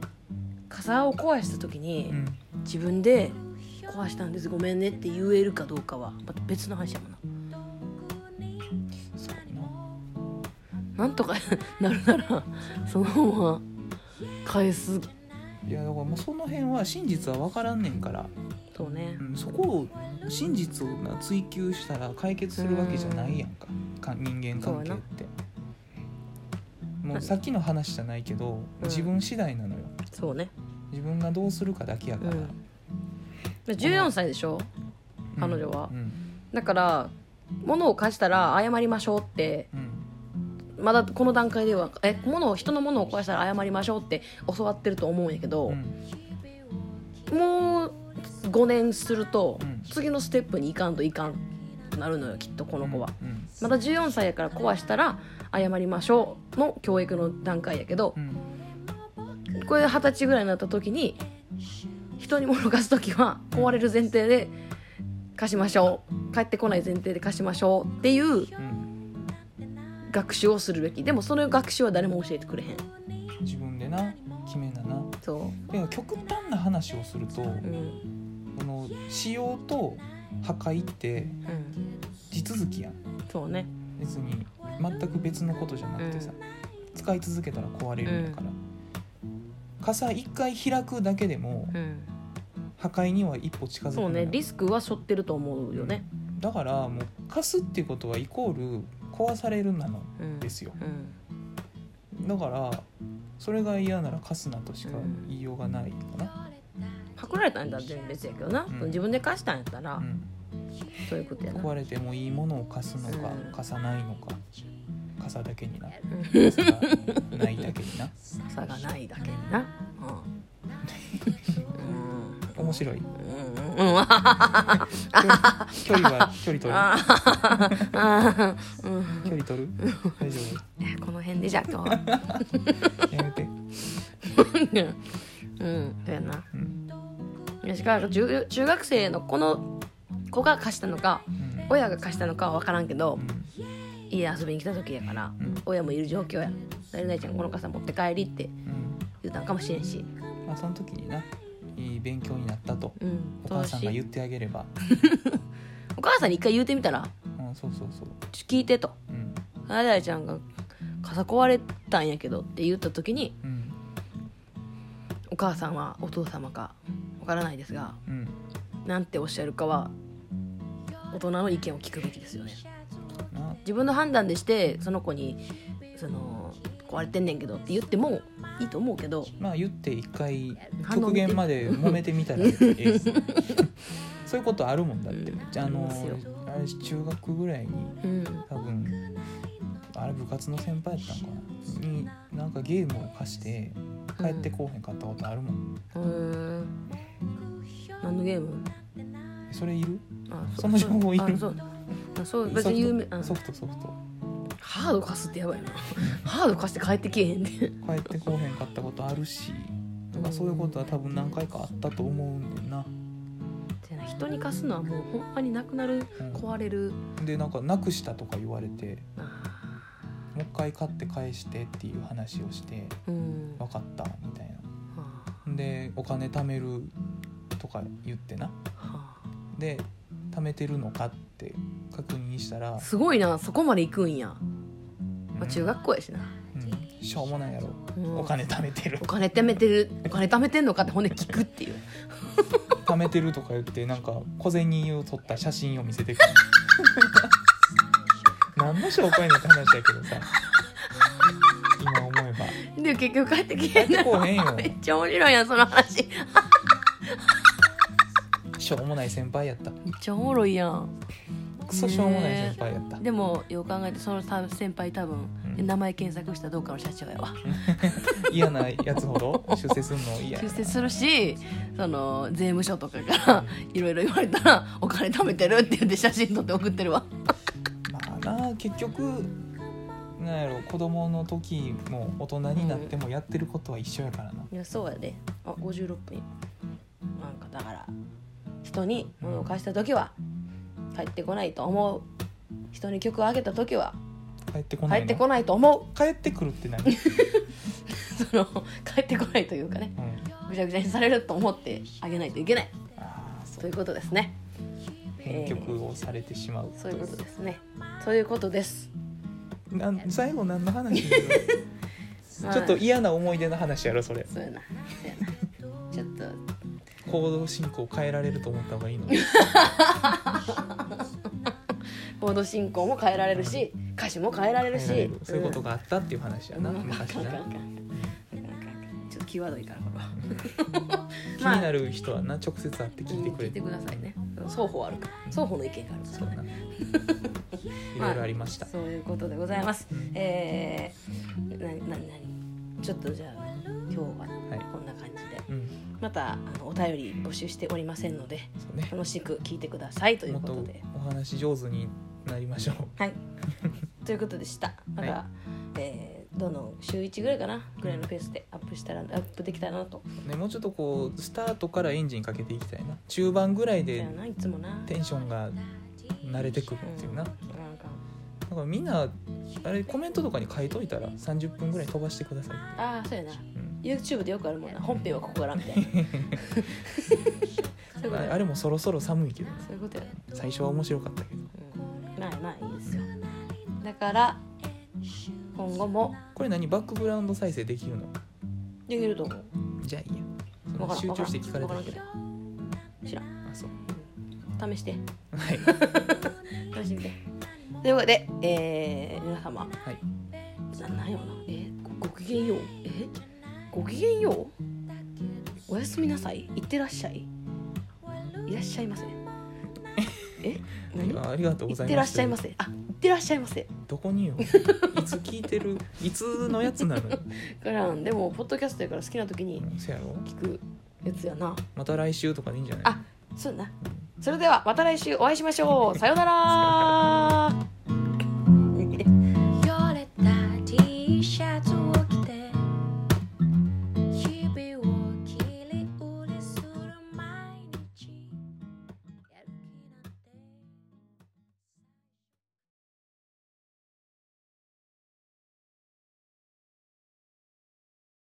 傘を壊した時に、うん。自分で壊したんです。ごめんねって言えるかどうかは。また別の話やもんな。な。なんとか なるならそのまま返すいやだからもうその辺は真実は分からんねんから、そうね。うん、そこを真実をな追求したら解決するわけじゃないやんか。か人間関係って。もうさっきの話じゃないけど、うん。自分次第なのよ。そうね。自分がどうするかだけやから、うん。14歳でしょ？うん。彼女は。うん。だから物を貸したら謝りましょうってうんまだこの段階ではえ物を人のものを壊したら謝りましょうって教わってると思うんやけど、うん。もう5年すると、うん。次のステップに行かんといかんとなるのよきっとこの子は、うん。まだ14歳やから壊したら謝りましょうの教育の段階やけどうん。これ二十歳ぐらいになった時に人に物貸す時は壊れる前提で貸しましょう。帰ってこない前提で貸しましょうっていううん学習をするべき。でもその学習は誰も教えてくれへん。自分でな決めなな。そでも極端な話をすると、ううん。この使用と破壊ってうん。地続きやん。そうね。別に全く別のことじゃなくてさ、使い続けたら壊れるんだから、傘一回開くだけでもうん。破壊には一歩近づくそうね。リスクは背負ってると思うよね。だからもう貸すっていうことはイコール壊されるなのうんですよ。うん。だからそれが嫌なら貸すなとしかうん言いようがないかな、パクられたんだ全然別やけどな、うん。自分で貸したんやったら、うん。そういうことやな。壊れてもいいものを貸すのか、うん。貸さないのか。傘だけになうん 傘がないだけにな。差がないだけにな。うん 面白い。うんうん。距離は距離取るうん。距離取る大丈夫この辺でじゃあ今日はやめてうん。そうやなうん。しかも中中学生のこの子が貸したのかうん。親が貸したのかは分からん。けどうん。家遊びに来た時やからうん。親もいる状況や「誰々ちゃん。この傘持って帰り」って言ったん。かもしれん。しまあその時にないい勉強になったとうん。お母さんが言ってあげれば。お母さんに一回言うてみたら？うんそうそうそう「ちょ聞いて」と。うん「誰々ちゃんが傘壊れたんやけど」って言った時にうん。お母さんはお父様かわからないですがうん。なんておっしゃるかは大人の意見を聞くべきですよね。な。自分の判断でしてその子にその壊れてんねんけどって言ってもいいと思うけど。まあ言って一回極限まで揉めてみたらええ そういうことあるもんだって、うん。ああのあれ中学ぐらいにうん。多分あれ部活の先輩やったんかな？になんかゲームを貸して帰ってこうへんかったことあるもん、うー。ん何のゲーム？それいる？あその情報いる？あそう。別に有名ソフトソフトハード貸すってやばいな。ハード貸して帰ってけえへんで。帰ってこうへんかったことあるし。だからそういうことは多分何回かあったと思うんだよな。人に貸すのはもうほんまになくなるうん。壊れる。でなんかなくしたとか言われてあもう一回買って返してっていう話をしてーうん。分かったみたいはなでお金貯めるとか言ってな。で貯めてるのかって確認したらあ、すごいなそこまで行くんや、うんまあ、中学校やしな、うん。しょうもないやろ。うん。お金貯めてる。お金貯めてる。お金貯めてんのかってほんで聞くっていう。貯めてるとか言ってなんか小銭を取った写真を見せてくる。何の証拠やねんって話やけどさ。今思えば。で結局帰ってきへんなこうへんよ。めっちゃ面白いやんその話。しょうもない先輩やった。めっちゃおもろいやんクソしょうもない先輩やった、でもよう考えてその先輩多分、うん。名前検索したらどっかの社長やわ。嫌なやつほど出世するの嫌や。出世するしその税務署とかからいろいろ言われたらお金貯めてるって言って写真撮って送ってるわ。まあな結局なんやろ子供の時も大人になってもやってることは一緒やからな、いやそうやで。あ56分。なんかだから人に物を貸した時は帰ってこないと思う。人に曲をあげた時は。帰ってこないの？帰ってこないと思帰ってくるって何、う その帰ってこないというかね。うん、ぐちゃぐちゃにされると思ってあげないといけない。ああそう。ということですね。編曲をされてしまうそういうことですね。ということです。なん最後何の話？まあ。ちょっと嫌な思い出の話やろそれ。そうやな。そうやな。ちょっと。行動進行変えられると思った方がいいの？コード進行も変えられるし歌詞も変えられるし。そういうことがあったっていう話やな、うん。昔な。ちょっと際どいから気になる人はな直接会って聞いてくれて、聞いてくださいね双方あるから双方の意見があるからそうないろいろありました、そういうことでございますえー、なななにちょっとじゃあ今日ははいこん。な感じでうん。またあのお便り募集しておりません。のでね楽しく聞いてくださいということとでお話上手になりましょう。はい。ということでした。また、はえーどんどん週1ぐらいかな？ぐらいのペースでアップしたらアップできたらなと。ね、もうちょっとこうスタートからエンジンかけていきたいな。中盤ぐらいでいつもな。テンションが慣れてくるっていうな、んなんか。だからみんなあれコメントとかに書いといたら30分ぐらい飛ばしてください、ああそうやな。うん。YouTube でよくあるもんな。本編はここからみたいな。ああれもそろそろ寒いけどねそういうことや最初は面白かったけどうんまあまあいいですよ。だから今後も。これ何バックグラウンド再生できるの？できると思う。じゃあいいや。わからん集中して聞かれたけど。知らん。あそう。試して。はい。試してみて。ということで、えー、皆様。はい。ななんやろな。えごごきげんよう。え？ごきげんよう？おやすみなさい。いってらっしゃい。いらっしゃいませえ何？あありがとうございます。いってらっしゃいませ。あいってらっしゃいませ。どこによ？いつ聞いてる？いつのやつなの？からん。でもポッドキャストやから好きな時にうんせやろ。聞くやつやな。また来週とかでいいんじゃない？あそうやな。それではまた来週お会いしましょう。さようなら